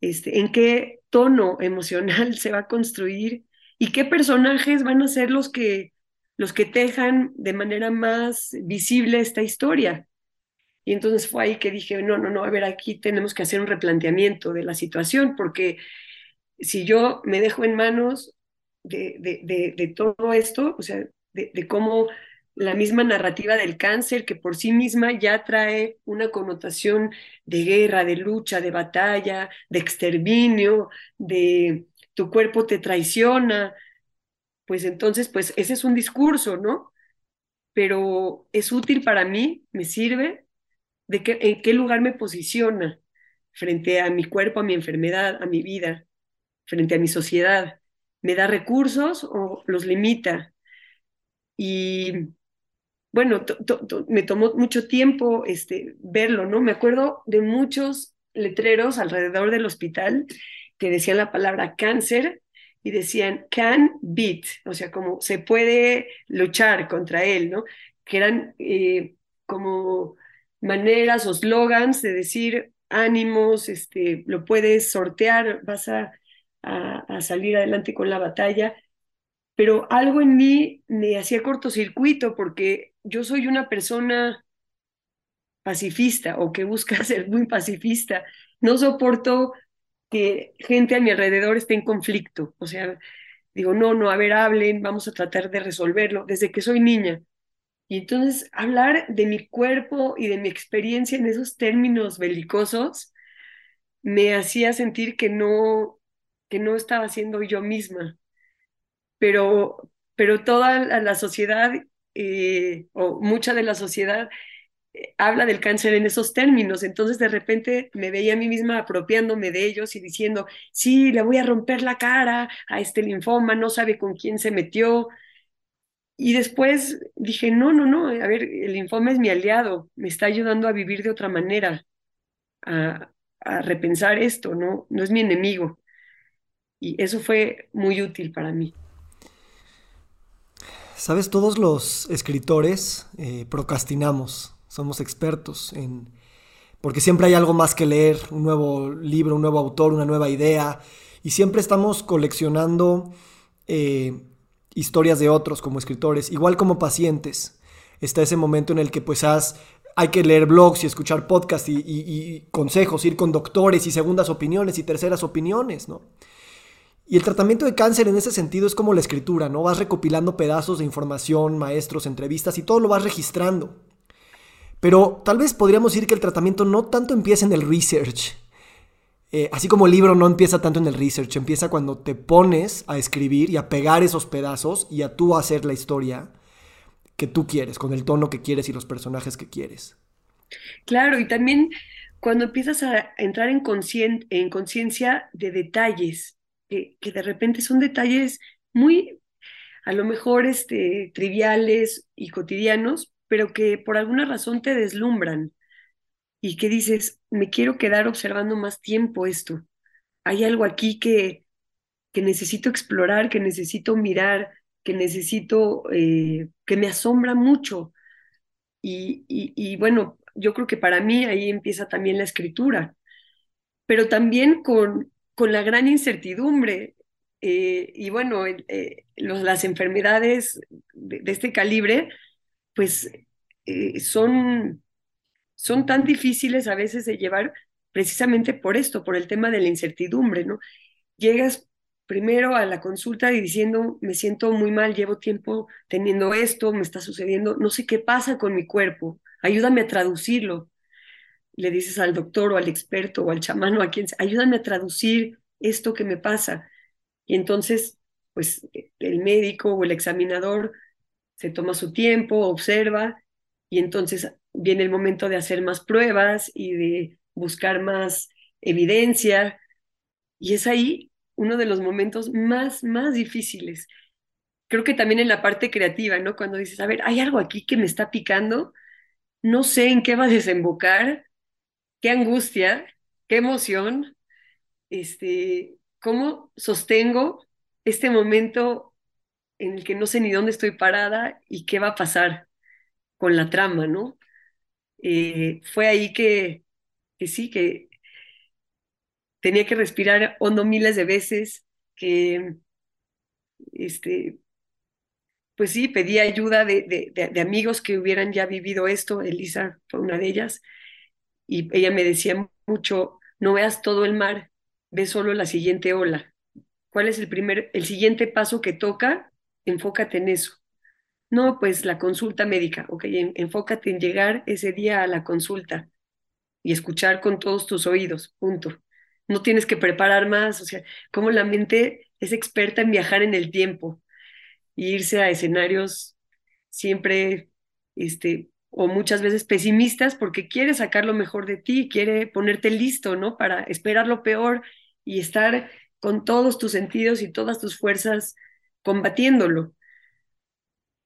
este, en qué tono emocional se va a construir y qué personajes van a ser los que los que tejan de manera más visible esta historia. Y entonces fue ahí que dije, no, no, no, a ver, aquí tenemos que hacer un replanteamiento de la situación, porque si yo me dejo en manos de, de, de, todo esto, o sea, de, cómo la misma narrativa del cáncer, que por sí misma ya trae una connotación de guerra, de lucha, de batalla, de exterminio, de tu cuerpo te traiciona, pues entonces, pues ese es un discurso, ¿no? Pero es útil para mí, me sirve, de que, en qué lugar me posiciona frente a mi cuerpo, a mi enfermedad, a mi vida, frente a mi sociedad. ¿Me da recursos o los limita? Y bueno, me tomó mucho tiempo este, verlo, ¿no? Me acuerdo de muchos letreros alrededor del hospital que decían la palabra cáncer y decían can beat, o sea, como se puede luchar contra él, ¿no? Que eran eh, como maneras o slogans de decir ánimos, este, lo puedes sortear, vas a, a, salir adelante con la batalla, pero algo en mí me hacía cortocircuito porque yo soy una persona pacifista o que busca ser muy pacifista, no soporto que gente a mi alrededor esté en conflicto. O sea, digo, no, no, a ver, hablen, vamos a tratar de resolverlo desde que soy niña. Y entonces hablar de mi cuerpo y de mi experiencia en esos términos belicosos me hacía sentir que no, que no estaba siendo yo misma. Pero, pero toda la sociedad, eh, o mucha de la sociedad, habla del cáncer en esos términos. Entonces de repente me veía a mí misma apropiándome de ellos y diciendo, sí, le voy a romper la cara a este linfoma, no sabe con quién se metió. Y después dije, no, no, no, a ver, el linfoma es mi aliado, me está ayudando a vivir de otra manera, a, a repensar esto, ¿no? No es mi enemigo. Y eso fue muy útil para mí. Sabes, todos los escritores eh, procrastinamos, somos expertos en... porque siempre hay algo más que leer, un nuevo libro, un nuevo autor, una nueva idea, y siempre estamos coleccionando eh, historias de otros como escritores, igual como pacientes. Está ese momento en el que pues has hay que leer blogs y escuchar podcasts y, consejos, ir con doctores y segundas opiniones y terceras opiniones, ¿no? Y el tratamiento de cáncer en ese sentido es como la escritura, ¿no? Vas recopilando pedazos de información, maestros, entrevistas y todo lo vas registrando. Pero tal vez podríamos decir que el tratamiento no tanto empieza en el research. Eh, así como el libro no empieza tanto en el research, empieza cuando te pones a escribir y a pegar esos pedazos y a tú hacer la historia que tú quieres, con el tono que quieres y los personajes que quieres. Claro, y también cuando empiezas a entrar en conciencia de detalles, que, de repente son detalles muy, a lo mejor, este, triviales y cotidianos, pero que por alguna razón te deslumbran y que dices, me quiero quedar observando más tiempo esto. Hay algo aquí que, que necesito explorar, que necesito mirar, que necesito, eh, que me asombra mucho. Y, bueno, yo creo que para mí ahí empieza también la escritura, pero también con, con la gran incertidumbre. Eh, y bueno, eh, las enfermedades de, este calibre, pues son, son tan difíciles a veces de llevar precisamente por esto, por el tema de la incertidumbre, ¿no? Llegas primero a la consulta y diciendo, me siento muy mal, llevo tiempo teniendo esto, me está sucediendo, no sé qué pasa con mi cuerpo, ayúdame a traducirlo. Le dices al doctor o al experto o al chamano, a quien, ayúdame a traducir esto que me pasa. Y entonces, pues el médico o el examinador se toma su tiempo, observa y entonces viene el momento de hacer más pruebas y de buscar más evidencia. Y es ahí uno de los momentos más, más difíciles. Creo que también en la parte creativa, ¿no? Cuando dices, a ver, hay algo aquí que me está picando, no sé en qué va a desembocar, qué angustia, qué emoción, este, cómo sostengo este momento en el que no sé ni dónde estoy parada y qué va a pasar con la trama, ¿no? Eh, fue ahí que, que sí, que tenía que respirar hondo miles de veces, que, este, pues sí, pedí ayuda de, de, amigos que hubieran ya vivido esto, Elisa fue una de ellas, y ella me decía mucho, no veas todo el mar, ve solo la siguiente ola. ¿Cuál es el primer, el siguiente paso que toca? Enfócate en eso. No, pues la consulta médica, ok, enfócate en llegar ese día a la consulta y escuchar con todos tus oídos, punto no tienes que preparar más, o sea, como la mente es experta en viajar en el tiempo e irse a escenarios siempre, este, o muchas veces pesimistas porque quiere sacar lo mejor de ti, quiere ponerte listo, ¿no? Para esperar lo peor y estar con todos tus sentidos y todas tus fuerzas combatiéndolo.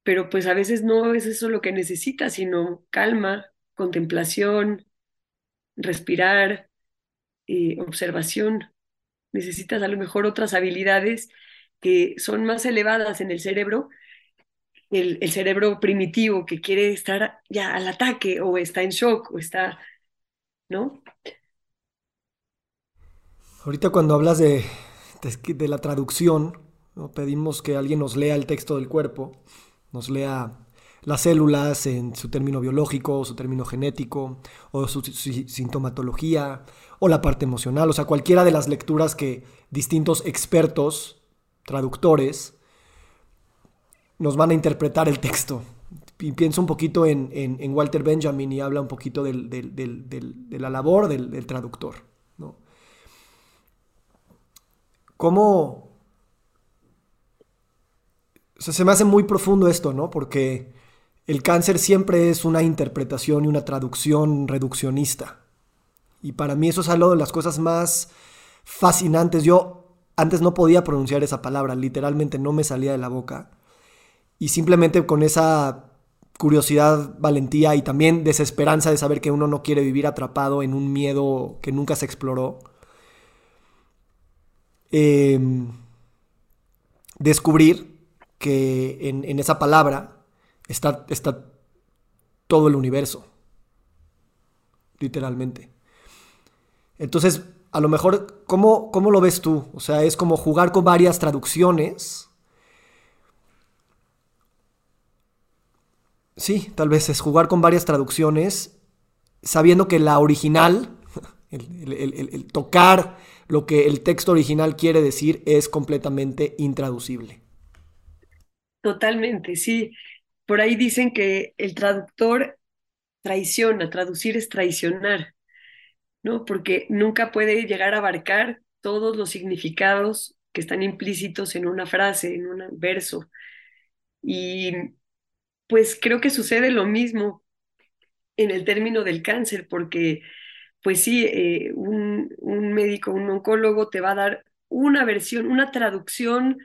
Pero pues a veces no es eso lo que necesitas, sino calma, contemplación, respirar, eh, observación, necesitas a lo mejor otras habilidades que son más elevadas en el cerebro, el, cerebro primitivo que quiere estar ya al ataque o está en shock o está, ¿no? Ahorita cuando hablas de, de, la traducción, pedimos que alguien nos lea el texto del cuerpo, nos lea las células en su término biológico, su término genético, o su, sintomatología, o la parte emocional, o sea, cualquiera de las lecturas que distintos expertos, traductores, nos van a interpretar el texto. Y pienso un poquito en, Walter Benjamin y habla un poquito de la labor del, traductor. ¿Cómo... Se me hace muy profundo esto, ¿no? Porque el cáncer siempre es una interpretación y una traducción reduccionista. Y para mí eso es algo de las cosas más fascinantes. Yo antes no podía pronunciar esa palabra, literalmente no me salía de la boca. Y simplemente con esa curiosidad, valentía y también desesperanza de saber que uno no quiere vivir atrapado en un miedo que nunca se exploró. Em, descubrir que en, esa palabra está, está todo el universo, literalmente. Entonces, a lo mejor, ¿cómo, ¿cómo, lo ves tú? O sea, es como jugar con varias traducciones Sí, tal vez es jugar con varias traducciones, sabiendo que la original, el, tocar lo que el texto original quiere decir es completamente intraducible. Totalmente, sí. Por ahí dicen que el traductor traiciona, traducir es traicionar, ¿no? Porque nunca puede llegar a abarcar todos los significados que están implícitos en una frase, en un verso. Y pues creo que sucede lo mismo en el término del cáncer, porque pues sí, eh, un, médico, un oncólogo te va a dar una versión, una traducción,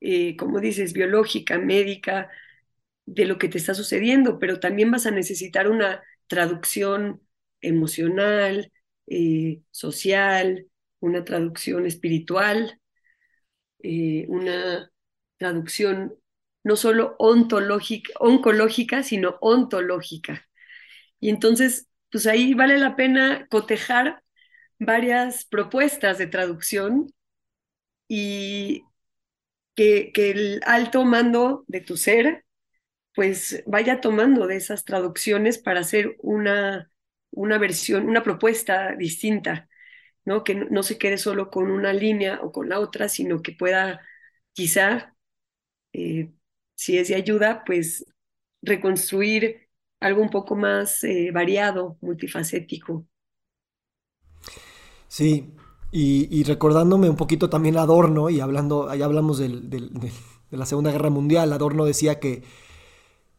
eh, como dices, biológica, médica, de lo que te está sucediendo, pero también vas a necesitar una traducción emocional, eh, social, una traducción espiritual, una traducción no solo ontológica, oncológica, sino ontológica. Y entonces, pues ahí vale la pena cotejar varias propuestas de traducción y que, el alto mando de tu ser pues vaya tomando de esas traducciones para hacer una, una versión, una propuesta distinta, ¿no? Que no, se quede solo con una línea o con la otra, sino que pueda quizá eh, si es de ayuda, pues reconstruir algo un poco más eh, variado, multifacético. Sí, y, recordándome un poquito también Adorno, y hablando, allá hablamos de la Segunda Guerra Mundial, Adorno decía que,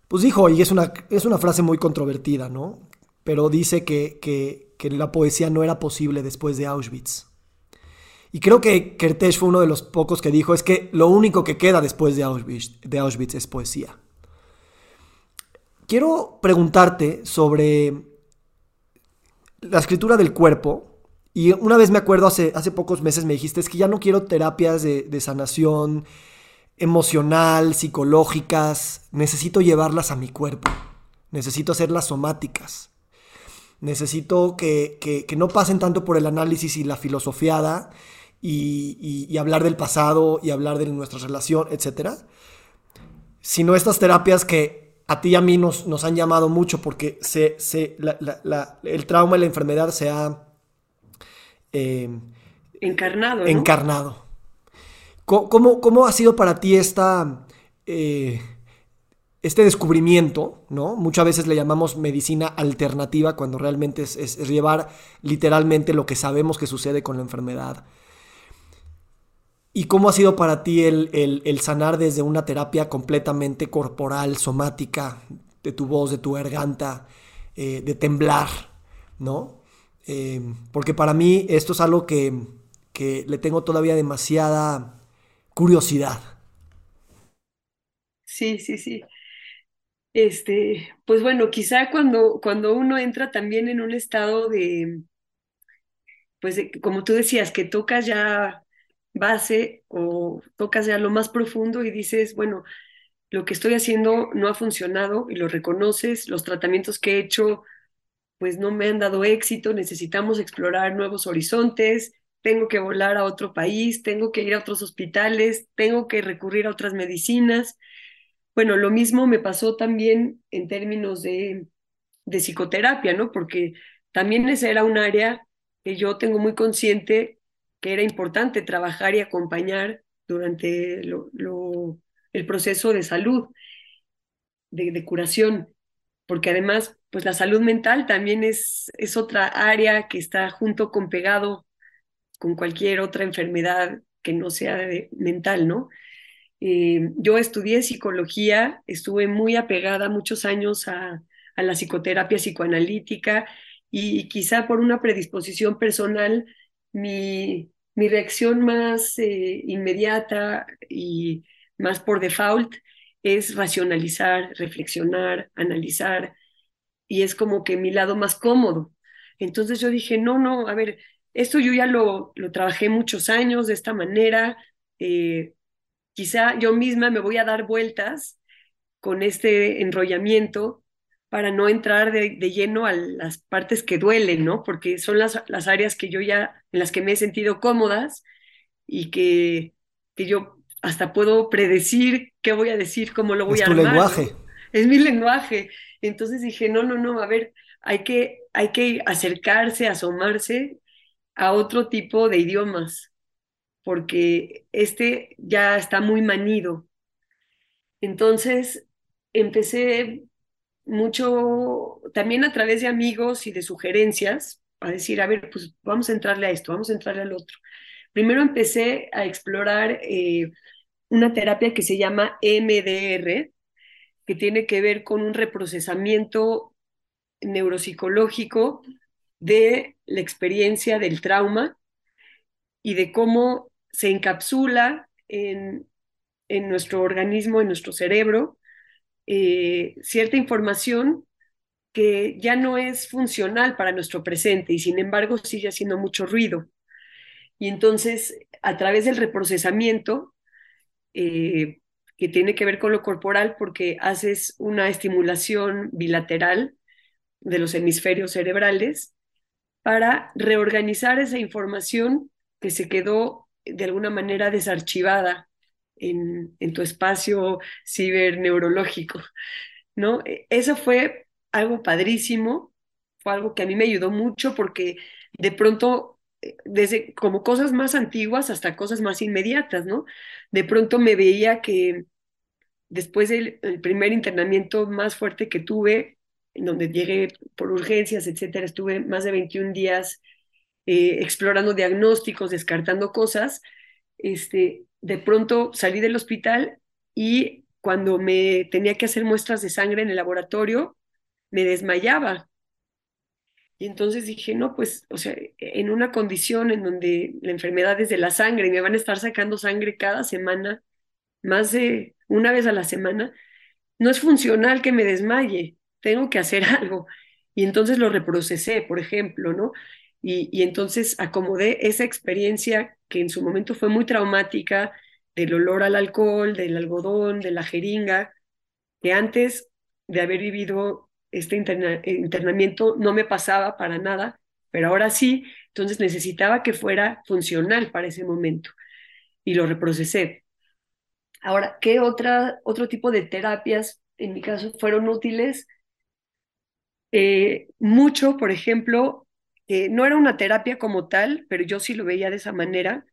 pues dijo, y es una, es una frase muy controvertida, ¿no? Pero dice que, que la poesía no era posible después de Auschwitz. Y creo que Kertész fue uno de los pocos que dijo es que lo único que queda después de Auschwitz, de Auschwitz es poesía. Quiero preguntarte sobre la escritura del cuerpo. Y una vez me acuerdo, hace, hace pocos meses me dijiste, es que ya no quiero terapias de, de sanación emocional, psicológicas, necesito llevarlas a mi cuerpo, necesito hacerlas somáticas. Necesito que, que, que, no pasen tanto por el análisis y la filosofiada, y, hablar del pasado y hablar de nuestra relación, etc. Sino estas terapias que a ti y a mí nos, nos han llamado mucho porque se, se, el trauma y la enfermedad se ha... Eh, encarnado. Encarnado. ¿Cómo, ¿Cómo, ha sido para ti esta... Eh, este descubrimiento, ¿no? Muchas veces le llamamos medicina alternativa cuando realmente es, es, llevar literalmente lo que sabemos que sucede con la enfermedad ¿Y cómo ha sido para ti el, el, sanar desde una terapia completamente corporal, somática, de tu voz, de tu garganta, eh, de temblar, ¿no? Eh, porque para mí esto es algo que, que le tengo todavía demasiada curiosidad. Sí, sí, sí. Este, pues bueno, quizá cuando, cuando uno entra también en un estado de, pues como tú decías, que tocas ya base o tocas ya lo más profundo y dices, bueno, lo que estoy haciendo no ha funcionado y lo reconoces, los tratamientos que he hecho pues no me han dado éxito, necesitamos explorar nuevos horizontes, tengo que volar a otro país, tengo que ir a otros hospitales, tengo que recurrir a otras medicinas. Bueno, lo mismo me pasó también en términos de, de psicoterapia, ¿no? Porque también esa era un área que yo tengo muy consciente que era importante trabajar y acompañar durante el proceso de salud, de, curación, porque además, pues la salud mental también es, es otra área que está junto con pegado con cualquier otra enfermedad que no sea mental, ¿no? Eh, yo estudié psicología, estuve muy apegada muchos años a, a la psicoterapia psicoanalítica y quizá por una predisposición personal, mi, mi reacción más eh, inmediata y más por default es racionalizar, reflexionar, analizar, y es como que mi lado más cómodo. Entonces yo dije, no, no, a ver, esto yo ya lo, lo trabajé muchos años de esta manera, eh, quizá yo misma me voy a dar vueltas con este enrollamiento para no entrar de, lleno a las partes que duelen, ¿no? Porque son las, las áreas que yo ya, en las que me he sentido cómodas y que, que yo hasta puedo predecir qué voy a decir, cómo lo voy a armar. Es tu lenguaje. Es mi lenguaje. Entonces dije, no, no, no, a ver, hay que, hay que acercarse, asomarse a otro tipo de idiomas, porque este ya está muy manido. Entonces empecé mucho, también a través de amigos y de sugerencias, a decir, a ver, pues vamos a entrarle a esto, vamos a entrarle al otro. Primero empecé a explorar eh, una terapia que se llama MDR, que tiene que ver con un reprocesamiento neuropsicológico de la experiencia del trauma y de cómo se encapsula en, nuestro organismo, en nuestro cerebro, eh, cierta información que ya no es funcional para nuestro presente y sin embargo sigue haciendo mucho ruido. Y entonces, a través del reprocesamiento, eh, que tiene que ver con lo corporal, porque haces una estimulación bilateral de los hemisferios cerebrales para reorganizar esa información que se quedó de alguna manera desarchivada en, tu espacio ciberneurológico, ¿no? E, eso fue algo padrísimo, fue algo que a mí me ayudó mucho porque de pronto, desde como cosas más antiguas hasta cosas más inmediatas, ¿no? De pronto me veía que después del primer internamiento más fuerte que tuve, en donde llegué por urgencias, etcétera, estuve más de 21 días eh, explorando diagnósticos, descartando cosas, este, de pronto salí del hospital y cuando me tenía que hacer muestras de sangre en el laboratorio, me desmayaba. Y entonces dije, no, pues, o sea, en una condición en donde la enfermedad es de la sangre y me van a estar sacando sangre cada semana, más de una vez a la semana, no es funcional que me desmaye, tengo que hacer algo. Y entonces lo reprocesé, por ejemplo, ¿no? Y, entonces acomodé esa experiencia que en su momento fue muy traumática, del olor al alcohol, del algodón, de la jeringa, que antes de haber vivido este internamiento no me pasaba para nada, pero ahora sí, entonces necesitaba que fuera funcional para ese momento y lo reprocesé. Ahora, ¿qué otra, otro tipo de terapias en mi caso fueron útiles? Eh, mucho, por ejemplo, no era una terapia como tal, pero yo sí lo veía de esa manera.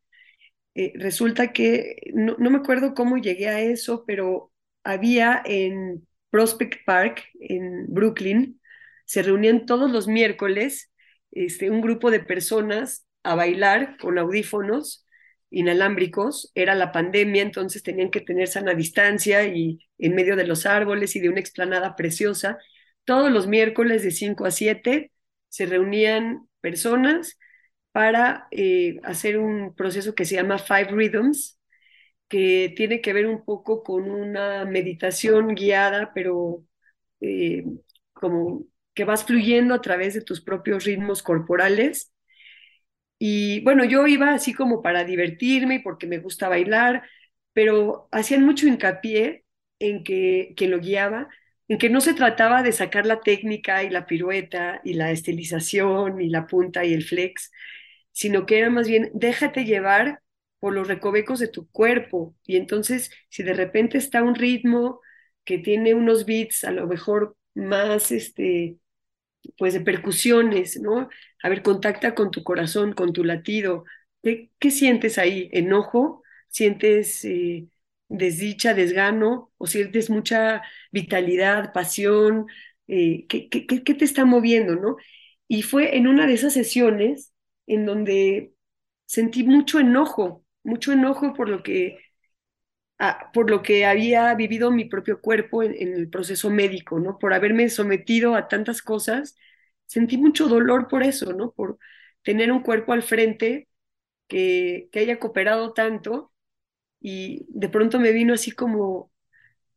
Eh, resulta que, no, me acuerdo cómo llegué a eso, pero había en Prospect Park, en Brooklyn, se reunían todos los miércoles este, un grupo de personas a bailar con audífonos inalámbricos. Era la pandemia, entonces tenían que tener sana distancia y en medio de los árboles y de una explanada preciosa. Todos los miércoles de 5 a 7 se reunían personas para eh, hacer un proceso que se llama Five Rhythms, que tiene que ver un poco con una meditación guiada, pero eh, como que vas fluyendo a través de tus propios ritmos corporales. Y bueno, yo iba así como para divertirme y porque me gusta bailar, pero hacían mucho hincapié en que quien lo guiaba en que no se trataba de sacar la técnica y la pirueta y la estilización y la punta y el flex, sino que era más bien déjate llevar por los recovecos de tu cuerpo y entonces si de repente está un ritmo que tiene unos beats a lo mejor más este pues de percusiones, ¿no? A ver, contacta con tu corazón, con tu latido. ¿Qué, qué sientes ahí? ¿Enojo? ¿Sientes eh, desdicha, desgano, o sientes mucha vitalidad, pasión, eh, ¿qué, qué, qué, te está moviendo, no? Y fue en una de esas sesiones en donde sentí mucho enojo, mucho enojo por lo que, ah, por lo que había vivido mi propio cuerpo en, en, el proceso médico, ¿no? Por haberme sometido a tantas cosas. Sentí mucho dolor por eso, ¿no? Por tener un cuerpo al frente que, que haya cooperado tanto y de pronto me vino así como,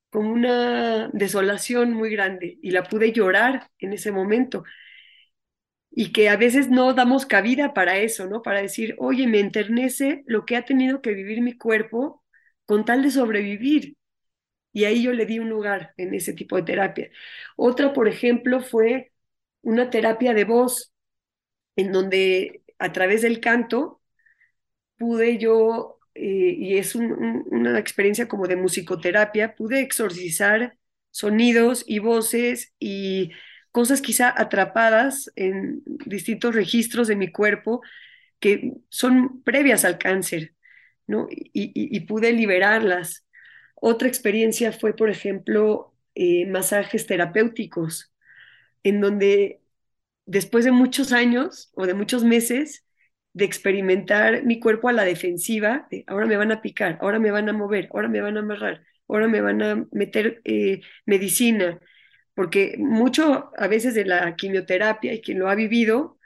como una desolación muy grande y la pude llorar en ese momento. Y que a veces no damos cabida para eso, ¿no? Para decir, oye, me enternece lo que ha tenido que vivir mi cuerpo con tal de sobrevivir. Y ahí yo le di un lugar en ese tipo de terapia. Otra, por ejemplo, fue una terapia de voz, en donde a través del canto pude yo eh, y es una experiencia como de musicoterapia, pude exorcizar sonidos y voces y cosas quizá atrapadas en distintos registros de mi cuerpo que son previas al cáncer, ¿no? Y, pude liberarlas. Otra experiencia fue, por ejemplo, eh, masajes terapéuticos, en donde después de muchos años o de muchos meses, de experimentar mi cuerpo a la defensiva, de ahora me van a picar, ahora me van a mover, ahora me van a amarrar, ahora me van a meter eh, medicina, porque mucho a veces de la quimioterapia y quien lo ha vivido,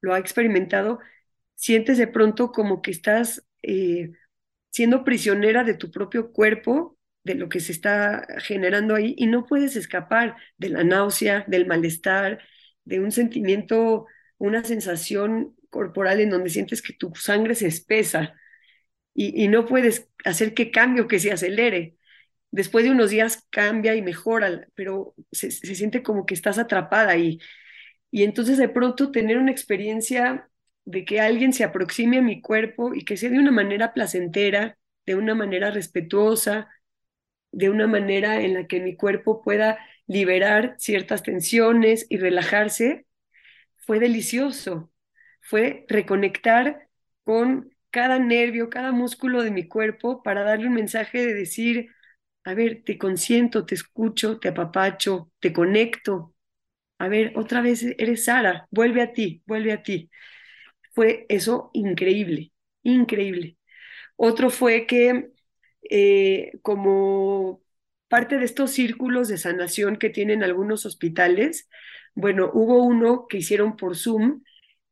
lo ha experimentado, sientes de pronto como que estás eh, siendo prisionera de tu propio cuerpo, de lo que se está generando ahí, y no puedes escapar de la náusea, del malestar, de un sentimiento, una sensación corporal en donde sientes que tu sangre se espesa y, no puedes hacer que cambie que se acelere. Después de unos días cambia y mejora, pero se, siente como que estás atrapada ahí. Y entonces de pronto tener una experiencia de que alguien se aproxime a mi cuerpo y que sea de una manera placentera, de una manera respetuosa, de una manera en la que mi cuerpo pueda liberar ciertas tensiones y relajarse, fue delicioso fue reconectar con cada nervio, cada músculo de mi cuerpo para darle un mensaje de decir, a ver, te consiento, te escucho, te apapacho, te conecto. A ver, otra vez eres Sara, vuelve a ti, vuelve a ti. Fue eso increíble, increíble. Otro fue que eh, como parte de estos círculos de sanación que tienen algunos hospitales, bueno, hubo uno que hicieron por Zoom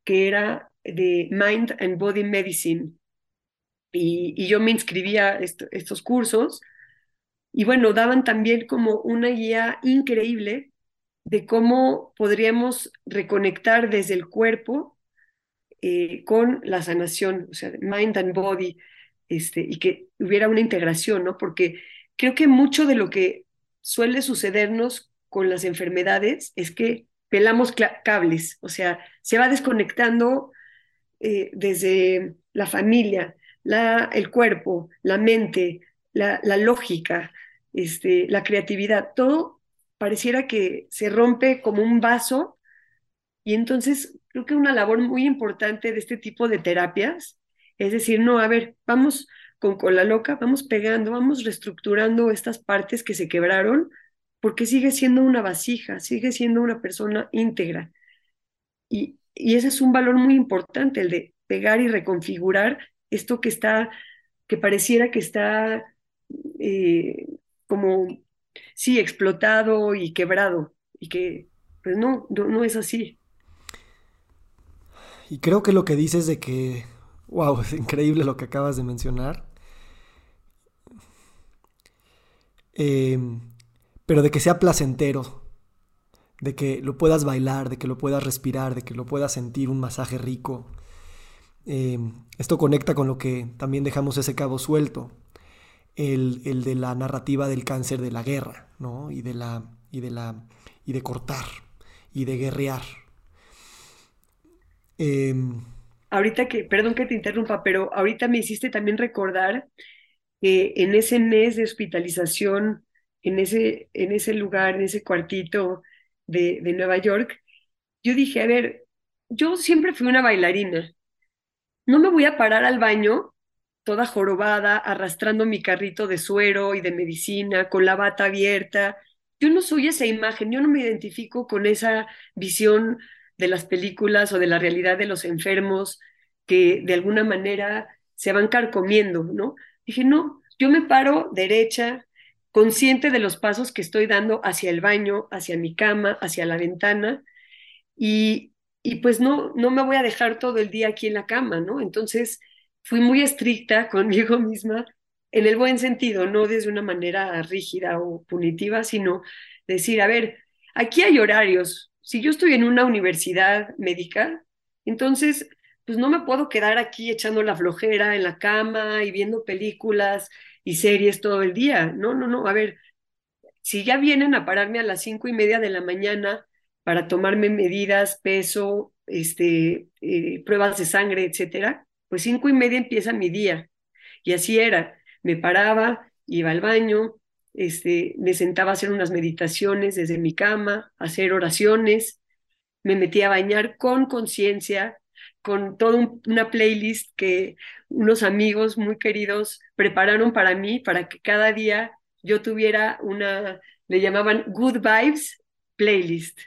que era de Mind and Body Medicine. Y, yo me inscribía a estos cursos y bueno, daban también como una guía increíble de cómo podríamos reconectar desde el cuerpo eh, con la sanación, o sea, mind and body, este, y que hubiera una integración, ¿no? Porque creo que mucho de lo que suele sucedernos con las enfermedades es que pelamos cables, o sea, se va desconectando eh, desde la familia, la, el cuerpo, la mente, la, lógica, este, la creatividad, todo pareciera que se rompe como un vaso y entonces creo que una labor muy importante de este tipo de terapias es decir, no, a ver, vamos con cola loca, vamos pegando, vamos reestructurando estas partes que se quebraron porque sigue siendo una vasija, sigue siendo una persona íntegra. Y, ese es un valor muy importante, el de pegar y reconfigurar esto que está, que pareciera que está eh, como, sí, explotado y quebrado, y que, pues no, no, no es así. Y creo que lo que dices de que, wow, es increíble lo que acabas de mencionar. Eh, pero de que sea placentero, de que lo puedas bailar, de que lo puedas respirar, de que lo puedas sentir un masaje rico. Eh, esto conecta con lo que también dejamos ese cabo suelto, el, de la narrativa del cáncer de la guerra, ¿no? Y de la, y de la, y de cortar, y de guerrear. Em, ahorita que, perdón que te interrumpa, pero ahorita me hiciste también recordar que en ese mes de hospitalización en ese, en ese lugar, en ese cuartito de, de Nueva York, yo dije, a ver, yo siempre fui una bailarina. No me voy a parar al baño toda jorobada, arrastrando mi carrito de suero y de medicina, con la bata abierta. Yo no soy esa imagen, yo no me identifico con esa visión de las películas o de la realidad de los enfermos que de alguna manera se van carcomiendo, ¿no? Dije, no, yo me paro derecha, consciente de los pasos que estoy dando hacia el baño, hacia mi cama, hacia la ventana, y, y pues no, no me voy a dejar todo el día aquí en la cama, ¿no? Entonces fui muy estricta conmigo misma, en el buen sentido, no desde una manera rígida o punitiva, sino decir, a ver, aquí hay horarios. Si yo estoy en una universidad médica, entonces, pues no me puedo quedar aquí echando la flojera en la cama y viendo películas y series todo el día. No, no, no. A ver, si ya vienen a pararme a las cinco y media de la mañana para tomarme medidas, peso, este, eh, pruebas de sangre, etcétera, pues cinco y media empieza mi día. Y así era. Me paraba, iba al baño, este, me sentaba a hacer unas meditaciones desde mi cama, hacer oraciones, me metí a bañar con conciencia, con toda una playlist que unos amigos muy queridos prepararon para mí, para que cada día yo tuviera una, le llamaban Good Vibes Playlist.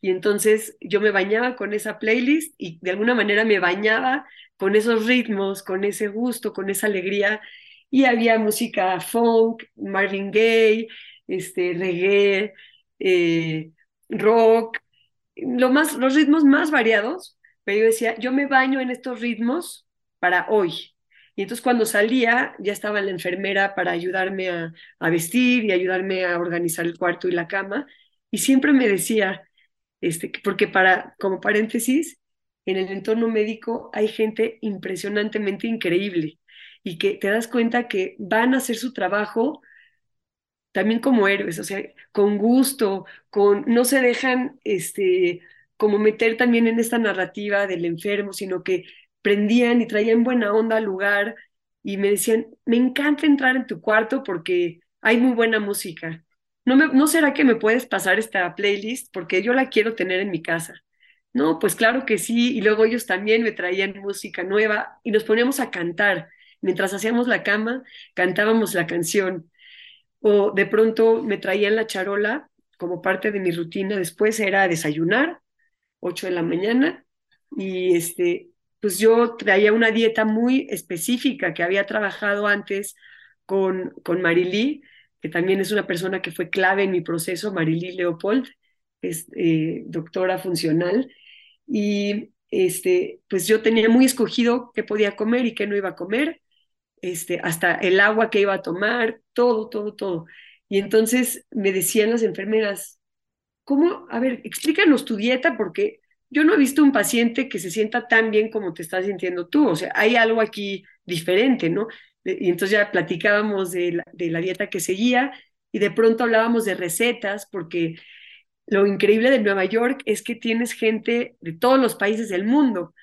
Y entonces yo me bañaba con esa playlist y de alguna manera me bañaba con esos ritmos, con ese gusto, con esa alegría. Y había música funk, Marvin Gaye, este, reggae, eh, rock, lo más, los ritmos más variados, pero yo decía, yo me baño en estos ritmos para hoy. Y entonces cuando salía ya estaba la enfermera para ayudarme a, a vestir y ayudarme a organizar el cuarto y la cama. Y siempre me decía, este, porque para, como paréntesis, en el entorno médico hay gente impresionantemente increíble y que te das cuenta que van a hacer su trabajo también como héroes, o sea, con gusto, con, no se dejan este, como meter también en esta narrativa del enfermo, sino que prendían y traían buena onda al lugar y me decían, me encanta entrar en tu cuarto porque hay muy buena música. ¿No, me, ¿No será que me puedes pasar esta playlist? Porque yo la quiero tener en mi casa. No, pues claro que sí. Y luego ellos también me traían música nueva y nos poníamos a cantar. Mientras hacíamos la cama, cantábamos la canción. O de pronto me traían la charola como parte de mi rutina. Después era desayunar, 8 de la mañana, y este, pues yo traía una dieta muy específica que había trabajado antes con, con Marilí, que también es una persona que fue clave en mi proceso, Marilí Leopold, es eh, doctora funcional, y este, pues yo tenía muy escogido qué podía comer y qué no iba a comer, este, hasta el agua que iba a tomar, todo, todo, todo. Y entonces me decían las enfermeras, ¿cómo? A ver, explícanos tu dieta porque yo no he visto un paciente que se sienta tan bien como te estás sintiendo tú, o sea, hay algo aquí diferente, ¿no? Y entonces ya platicábamos de la, de la dieta que seguía y de pronto hablábamos de recetas porque lo increíble de Nueva York es que tienes gente de todos los países del mundo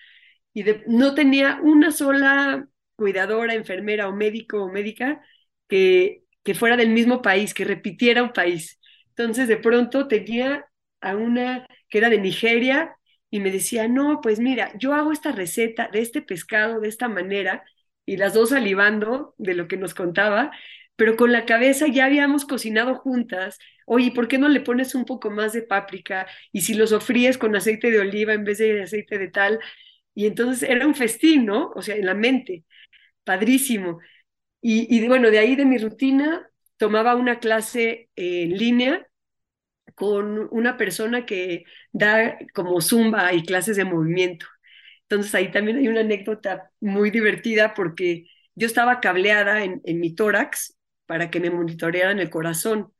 y no tenía una sola cuidadora, enfermera o médico o médica que, que fuera del mismo país, que repitiera un país. Entonces de pronto tenía a una que era de Nigeria y me decía, no, pues mira, yo hago esta receta de este pescado de esta manera y las dos salivando de lo que nos contaba, pero con la cabeza ya habíamos cocinado juntas. Oye, ¿por qué no le pones un poco más de páprica? Y si lo sofríes con aceite de oliva en vez de aceite de tal. Y entonces era un festín, ¿no? O sea, en la mente. Padrísimo. Y, y bueno, de ahí de mi rutina tomaba una clase en línea con una persona que da como zumba y clases de movimiento. Entonces ahí también hay una anécdota muy divertida porque yo estaba cableada en, en mi tórax para que me monitorearan el corazón.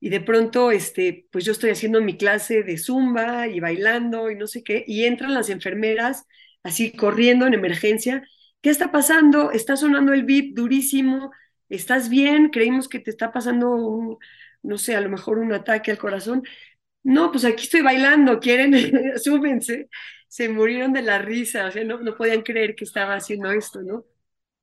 Y de pronto, este, pues yo estoy haciendo mi clase de zumba y bailando y no sé qué, y entran las enfermeras así corriendo en emergencia. ¿Qué está pasando? Está sonando el beep durísimo. ¿Estás bien? Creímos que te está pasando, un, no sé, a lo mejor un ataque al corazón. No, pues aquí estoy bailando, ¿quieren? Súbense. Se murieron de la risa, o sea, no, no podían creer que estaba haciendo esto, ¿no?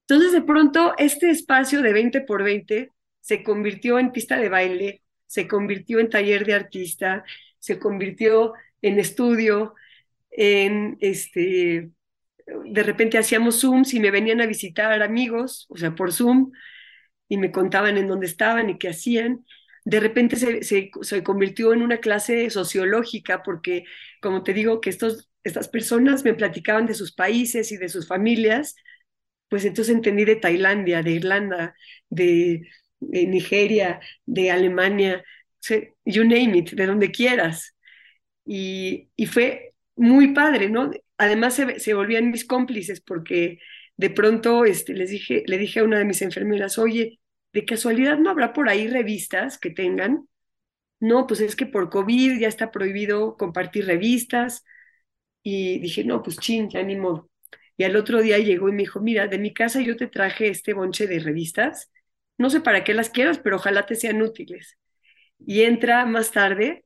Entonces, de pronto, este espacio de 20 por 20 se convirtió en pista de baile, se convirtió en taller de artista, se convirtió en estudio, en este, de repente hacíamos Zooms y me venían a visitar amigos, o sea, por Zoom, y me contaban en dónde estaban y qué hacían. De repente se, se, se convirtió en una clase sociológica porque, como te digo, que estos, estas personas me platicaban de sus países y de sus familias, pues entonces entendí de Tailandia, de Irlanda, de, Nigeria, de Alemania, you name it, de donde quieras. Y, fue muy padre, ¿no? Además se, volvían mis cómplices porque de pronto este, les dije, le dije a una de mis enfermeras, oye, de casualidad no habrá por ahí revistas que tengan. No, pues es que por COVID ya está prohibido compartir revistas. Y dije, no, pues chin, ya ni modo. Y al otro día llegó y me dijo, mira, de mi casa yo te traje este bonche de revistas. No sé para qué las quieras, pero ojalá te sean útiles. Y entra más tarde,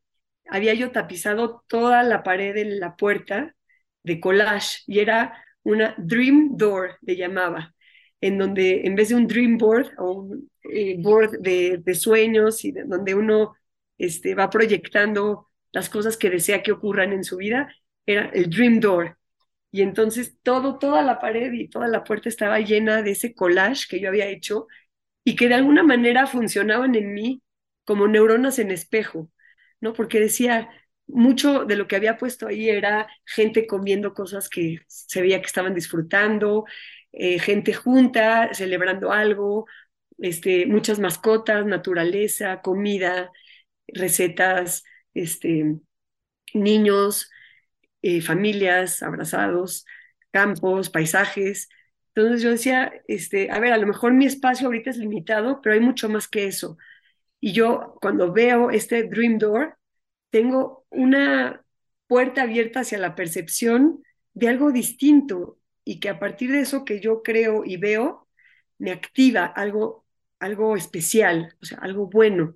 había yo tapizado toda la pared de la puerta de collage y era una dream door, le llamaba, en donde en vez de un dream board o un eh, board de, sueños y donde uno este, va proyectando las cosas que desea que ocurran en su vida, era el dream door. Y entonces todo, toda la pared y toda la puerta estaba llena de ese collage que yo había hecho y que de alguna manera funcionaban en mí como neuronas en espejo, ¿no? Porque decía, mucho de lo que había puesto ahí era gente comiendo cosas que se veía que estaban disfrutando, eh, gente junta, celebrando algo, este, muchas mascotas, naturaleza, comida, recetas, este, niños, eh, familias, abrazados, campos, paisajes. Entonces yo decía, este, a ver, a lo mejor mi espacio ahorita es limitado, pero hay mucho más que eso. Y yo cuando veo este Dream Door, tengo una puerta abierta hacia la percepción de algo distinto y que a partir de eso que yo creo y veo, me activa algo, algo especial, o sea, algo bueno.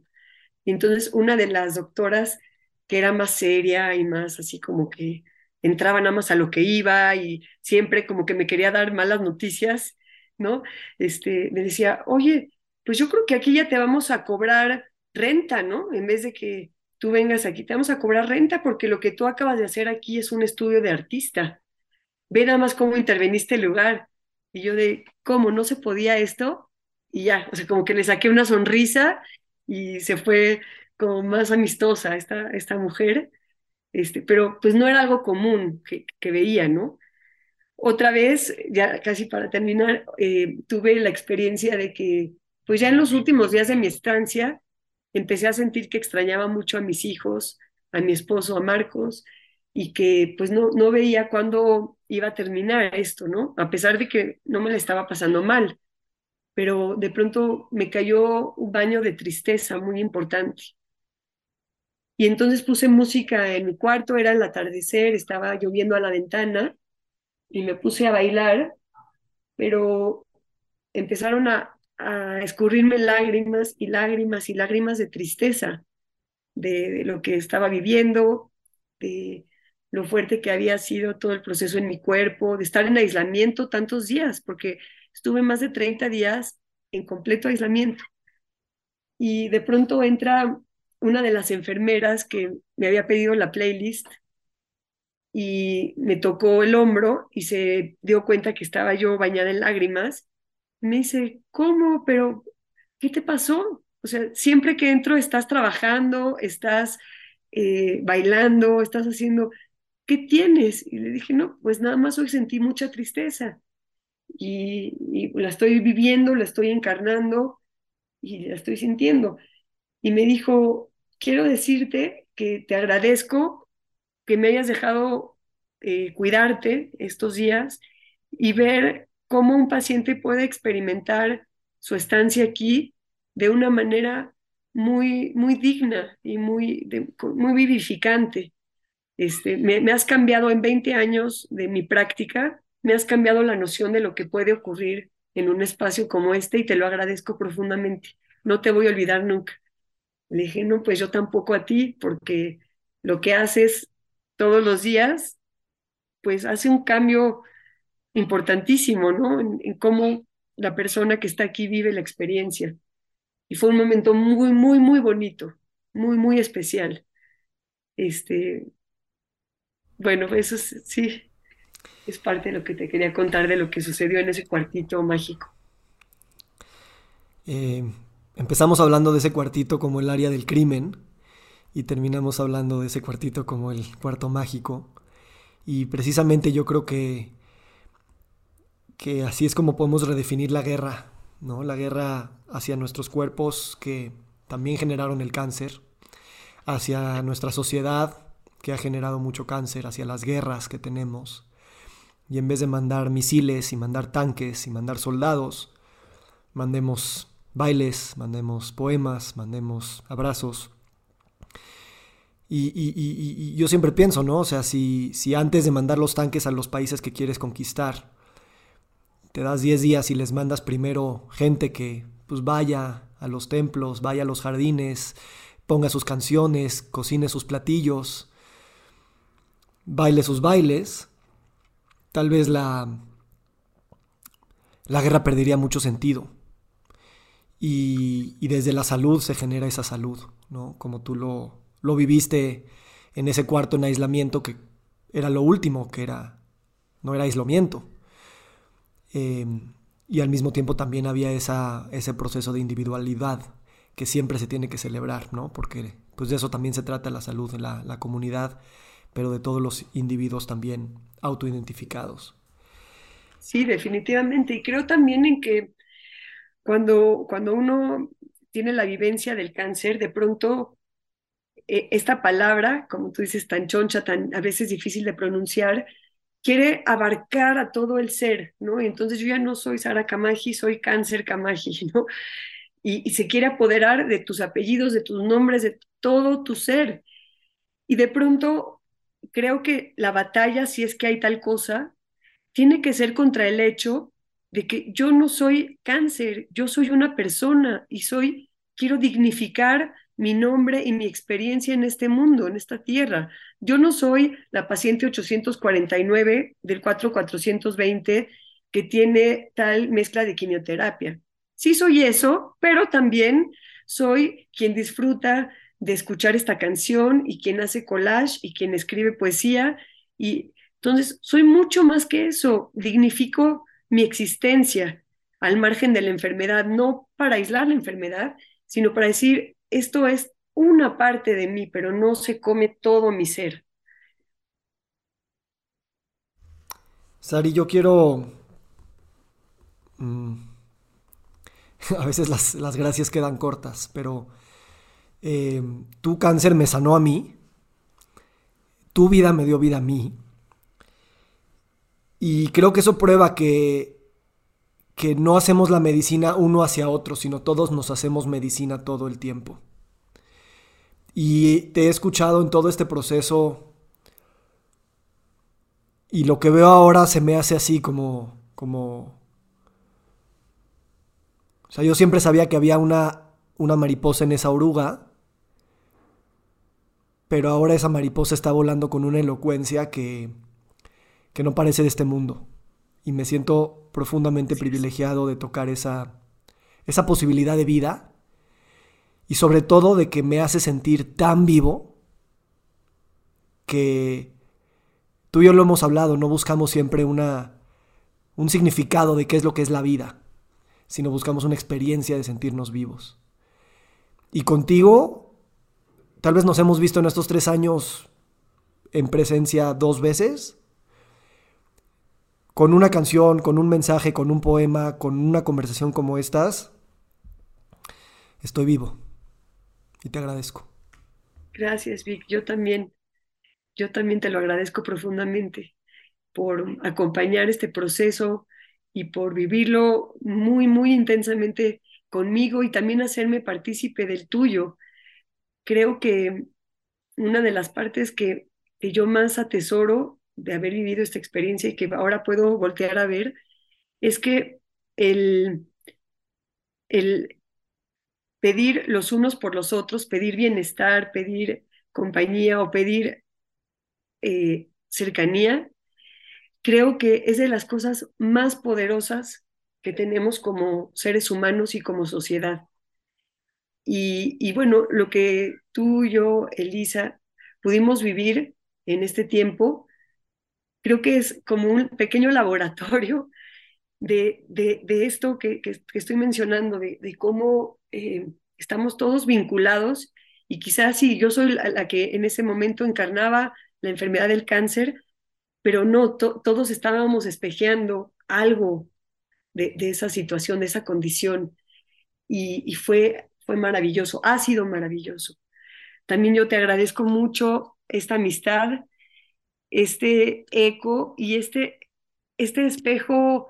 Y entonces una de las doctoras que era más seria y más así como que entraba nada más a lo que iba y siempre como que me quería dar malas noticias, ¿no? Este, me decía, oye, pues yo creo que aquí ya te vamos a cobrar renta, ¿no? En vez de que tú vengas aquí, te vamos a cobrar renta porque lo que tú acabas de hacer aquí es un estudio de artista. Ve nada más cómo interveniste el lugar. Y yo de, ¿cómo? ¿No se podía esto? Y ya, o sea, como que le saqué una sonrisa y se fue como más amistosa esta, esta mujer este, pero pues no era algo común que, que veía, ¿no? Otra vez, ya casi para terminar, eh, tuve la experiencia de que, pues ya en los últimos días de mi estancia, empecé a sentir que extrañaba mucho a mis hijos, a mi esposo, a Marcos, y que pues no, no veía cuándo iba a terminar esto, ¿no? A pesar de que no me la estaba pasando mal, pero de pronto me cayó un baño de tristeza muy importante. Y entonces puse música en mi cuarto, era el atardecer, estaba lloviendo a la ventana y me puse a bailar, pero empezaron a, escurrirme lágrimas y lágrimas y lágrimas de tristeza de, lo que estaba viviendo, de lo fuerte que había sido todo el proceso en mi cuerpo, de estar en aislamiento tantos días, porque estuve más de 30 días en completo aislamiento. Y de pronto entra una de las enfermeras que me había pedido la playlist y me tocó el hombro y se dio cuenta que estaba yo bañada en lágrimas. Me dice, ¿cómo? Pero, ¿qué te pasó? O sea, siempre que entro estás trabajando, estás eh, bailando, estás haciendo, ¿qué tienes? Y le dije, no, pues nada más hoy sentí mucha tristeza y, y la estoy viviendo, la estoy encarnando y la estoy sintiendo. Y me dijo, quiero decirte que te agradezco que me hayas dejado eh, cuidarte estos días y ver cómo un paciente puede experimentar su estancia aquí de una manera muy, muy digna y muy, muy vivificante. Este, me, me, has cambiado en 20 años de mi práctica, me has cambiado la noción de lo que puede ocurrir en un espacio como este y te lo agradezco profundamente. No te voy a olvidar nunca. Le dije, no, pues yo tampoco a ti, porque lo que haces todos los días, pues hace un cambio importantísimo, ¿no? En, cómo la persona que está aquí vive la experiencia. Y fue un momento muy, muy, muy bonito, muy, muy especial. Este, bueno, eso sí, es parte de lo que te quería contar de lo que sucedió en ese cuartito mágico. Eh, Empezamos hablando de ese cuartito como el área del crimen y terminamos hablando de ese cuartito como el cuarto mágico. Y precisamente yo creo que, que así es como podemos redefinir la guerra, ¿no? La guerra hacia nuestros cuerpos que también generaron el cáncer, hacia nuestra sociedad que ha generado mucho cáncer, hacia las guerras que tenemos. Y en vez de mandar misiles y mandar tanques y mandar soldados, mandemos bailes, mandemos poemas, mandemos abrazos. Y, yo siempre pienso, ¿no? O sea, si, si antes de mandar los tanques a los países que quieres conquistar, te das 10 días y les mandas primero gente que pues vaya a los templos, vaya a los jardines, ponga sus canciones, cocine sus platillos, baile sus bailes, tal vez la, la guerra perdería mucho sentido. Y, desde la salud se genera esa salud, ¿no? Como tú lo, lo viviste en ese cuarto en aislamiento que era lo último, que era, no era aislamiento. Eh, y al mismo tiempo también había esa, ese proceso de individualidad que siempre se tiene que celebrar, ¿no? Porque pues de eso también se trata la salud la, la comunidad, pero de todos los individuos también autoidentificados. Sí, definitivamente. Y creo también en que cuando, cuando uno tiene la vivencia del cáncer, de pronto eh, esta palabra, como tú dices, tan choncha, tan a veces difícil de pronunciar, quiere abarcar a todo el ser, ¿no? Entonces yo ya no soy Sara Kamaji, soy Cáncer Kamaji, ¿no? Y, se quiere apoderar de tus apellidos, de tus nombres, de todo tu ser. Y de pronto creo que la batalla, si es que hay tal cosa, tiene que ser contra el hecho de que yo no soy cáncer, yo soy una persona y soy, quiero dignificar mi nombre y mi experiencia en este mundo, en esta tierra. Yo no soy la paciente 849 del 4420 que tiene tal mezcla de quimioterapia. Sí soy eso, pero también soy quien disfruta de escuchar esta canción y quien hace collage y quien escribe poesía. Y entonces soy mucho más que eso. Dignifico mi existencia al margen de la enfermedad, no para aislar la enfermedad, sino para decir, esto es una parte de mí, pero no se come todo mi ser. Sari, yo quiero... Mm, a veces las, gracias quedan cortas, pero eh, tu cáncer me sanó a mí, tu vida me dio vida a mí, y creo que eso prueba que, que no hacemos la medicina uno hacia otro, sino todos nos hacemos medicina todo el tiempo. Y te he escuchado en todo este proceso y lo que veo ahora se me hace así como como o sea, yo siempre sabía que había una una mariposa en esa oruga, pero ahora esa mariposa está volando con una elocuencia que que no parece de este mundo. Y me siento profundamente privilegiado de tocar esa, esa posibilidad de vida. Y sobre todo de que me hace sentir tan vivo que tú y yo lo hemos hablado, no buscamos siempre una, un significado de qué es lo que es la vida, sino buscamos una experiencia de sentirnos vivos. Y contigo, tal vez nos hemos visto en estos tres años en presencia dos veces, con una canción, con un mensaje, con un poema, con una conversación como estas, estoy vivo. Y te agradezco. Gracias, Vic. Yo también, yo también te lo agradezco profundamente por acompañar este proceso y por vivirlo muy, muy intensamente conmigo y también hacerme partícipe del tuyo. Creo que una de las partes que, que yo más atesoro de haber vivido esta experiencia y que ahora puedo voltear a ver, es que el, el pedir los unos por los otros, pedir bienestar, pedir compañía o pedir eh, cercanía, creo que es de las cosas más poderosas que tenemos como seres humanos y como sociedad. Y, y bueno, lo que tú, yo, Elisa, pudimos vivir en este tiempo creo que es como un pequeño laboratorio de, de, de esto que, que, estoy mencionando, de, de cómo eh, estamos todos vinculados y quizás sí, yo soy la, que en ese momento encarnaba la enfermedad del cáncer, pero no, todos estábamos espejeando algo de, esa situación, de esa condición. Y, y, fue, fue maravilloso, ha sido maravilloso. También yo te agradezco mucho esta amistad, este eco y este, este espejo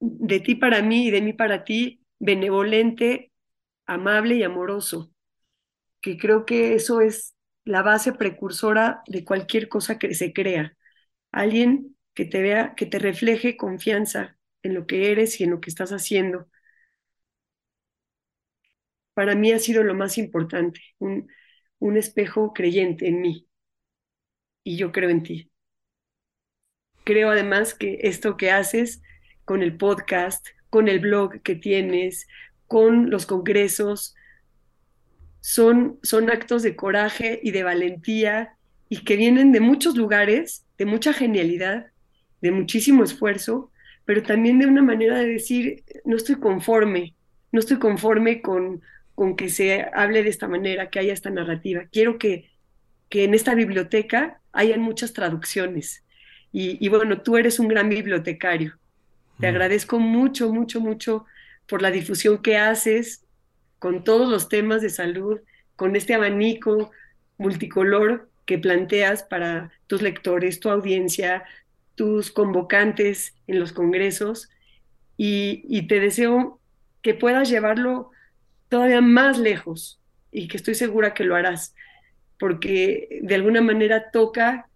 de ti para mí y de mí para ti, benevolente, amable y amoroso, que creo que eso es la base precursora de cualquier cosa que se crea. Alguien que te vea, que te refleje confianza en lo que eres y en lo que estás haciendo. Para mí ha sido lo más importante, un, un espejo creyente en mí. Y yo creo en ti. Creo además que esto que haces con el podcast, con el blog que tienes, con los congresos, son, son actos de coraje y de valentía y que vienen de muchos lugares, de mucha genialidad, de muchísimo esfuerzo, pero también de una manera de decir, no estoy conforme, no estoy conforme con, con que se hable de esta manera, que haya esta narrativa. Quiero que, que en esta biblioteca hayan muchas traducciones. Y, y bueno, tú eres un gran bibliotecario. Te agradezco mucho, mucho, mucho por la difusión que haces con todos los temas de salud, con este abanico multicolor que planteas para tus lectores, tu audiencia, tus convocantes en los congresos. Y, te deseo que puedas llevarlo todavía más lejos y que estoy segura que lo harás, porque de alguna manera toca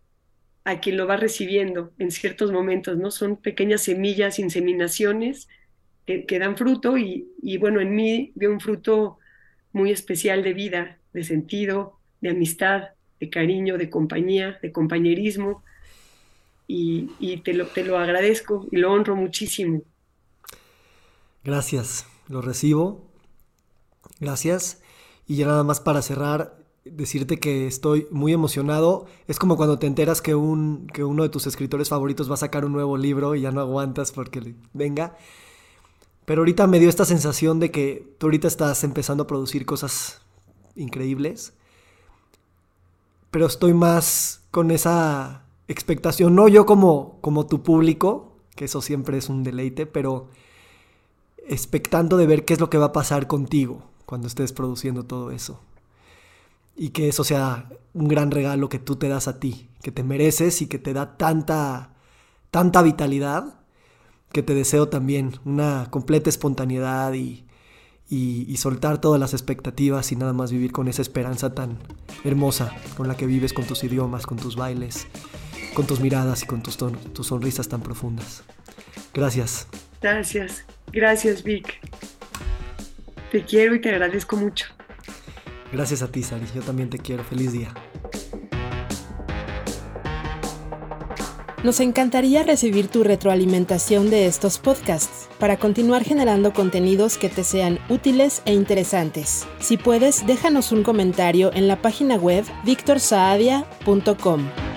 a quien lo va recibiendo en ciertos momentos, ¿no? Son pequeñas semillas, inseminaciones que, dan fruto y, bueno, en mí veo un fruto muy especial de vida, de sentido, de amistad, de cariño, de compañía, de compañerismo y, y te, lo, te lo agradezco y lo honro muchísimo. Gracias, lo recibo. Gracias. Y ya nada más para cerrar, decirte que estoy muy emocionado. Es como cuando te enteras que, un, que uno de tus escritores favoritos va a sacar un nuevo libro y ya no aguantas porque venga. Pero ahorita me dio esta sensación de que tú ahorita estás empezando a producir cosas increíbles. Pero estoy más con esa expectación, no yo como, como tu público, que eso siempre es un deleite, pero expectando de ver qué es lo que va a pasar contigo cuando estés produciendo todo eso y que eso sea un gran regalo que tú te das a ti, que te mereces y que te da tanta, tanta vitalidad, que te deseo también una completa espontaneidad y, y, soltar todas las expectativas y nada más vivir con esa esperanza tan hermosa con la que vives con tus idiomas, con tus bailes, con tus miradas y con tus, tus sonrisas tan profundas. Gracias. Gracias, gracias Vic. Te quiero y te agradezco mucho. Gracias a ti, Sari. Yo también te quiero. Feliz día. Nos encantaría recibir tu retroalimentación de estos podcasts para continuar generando contenidos que te sean útiles e interesantes. Si puedes, déjanos un comentario en la página web victorsaadia.com.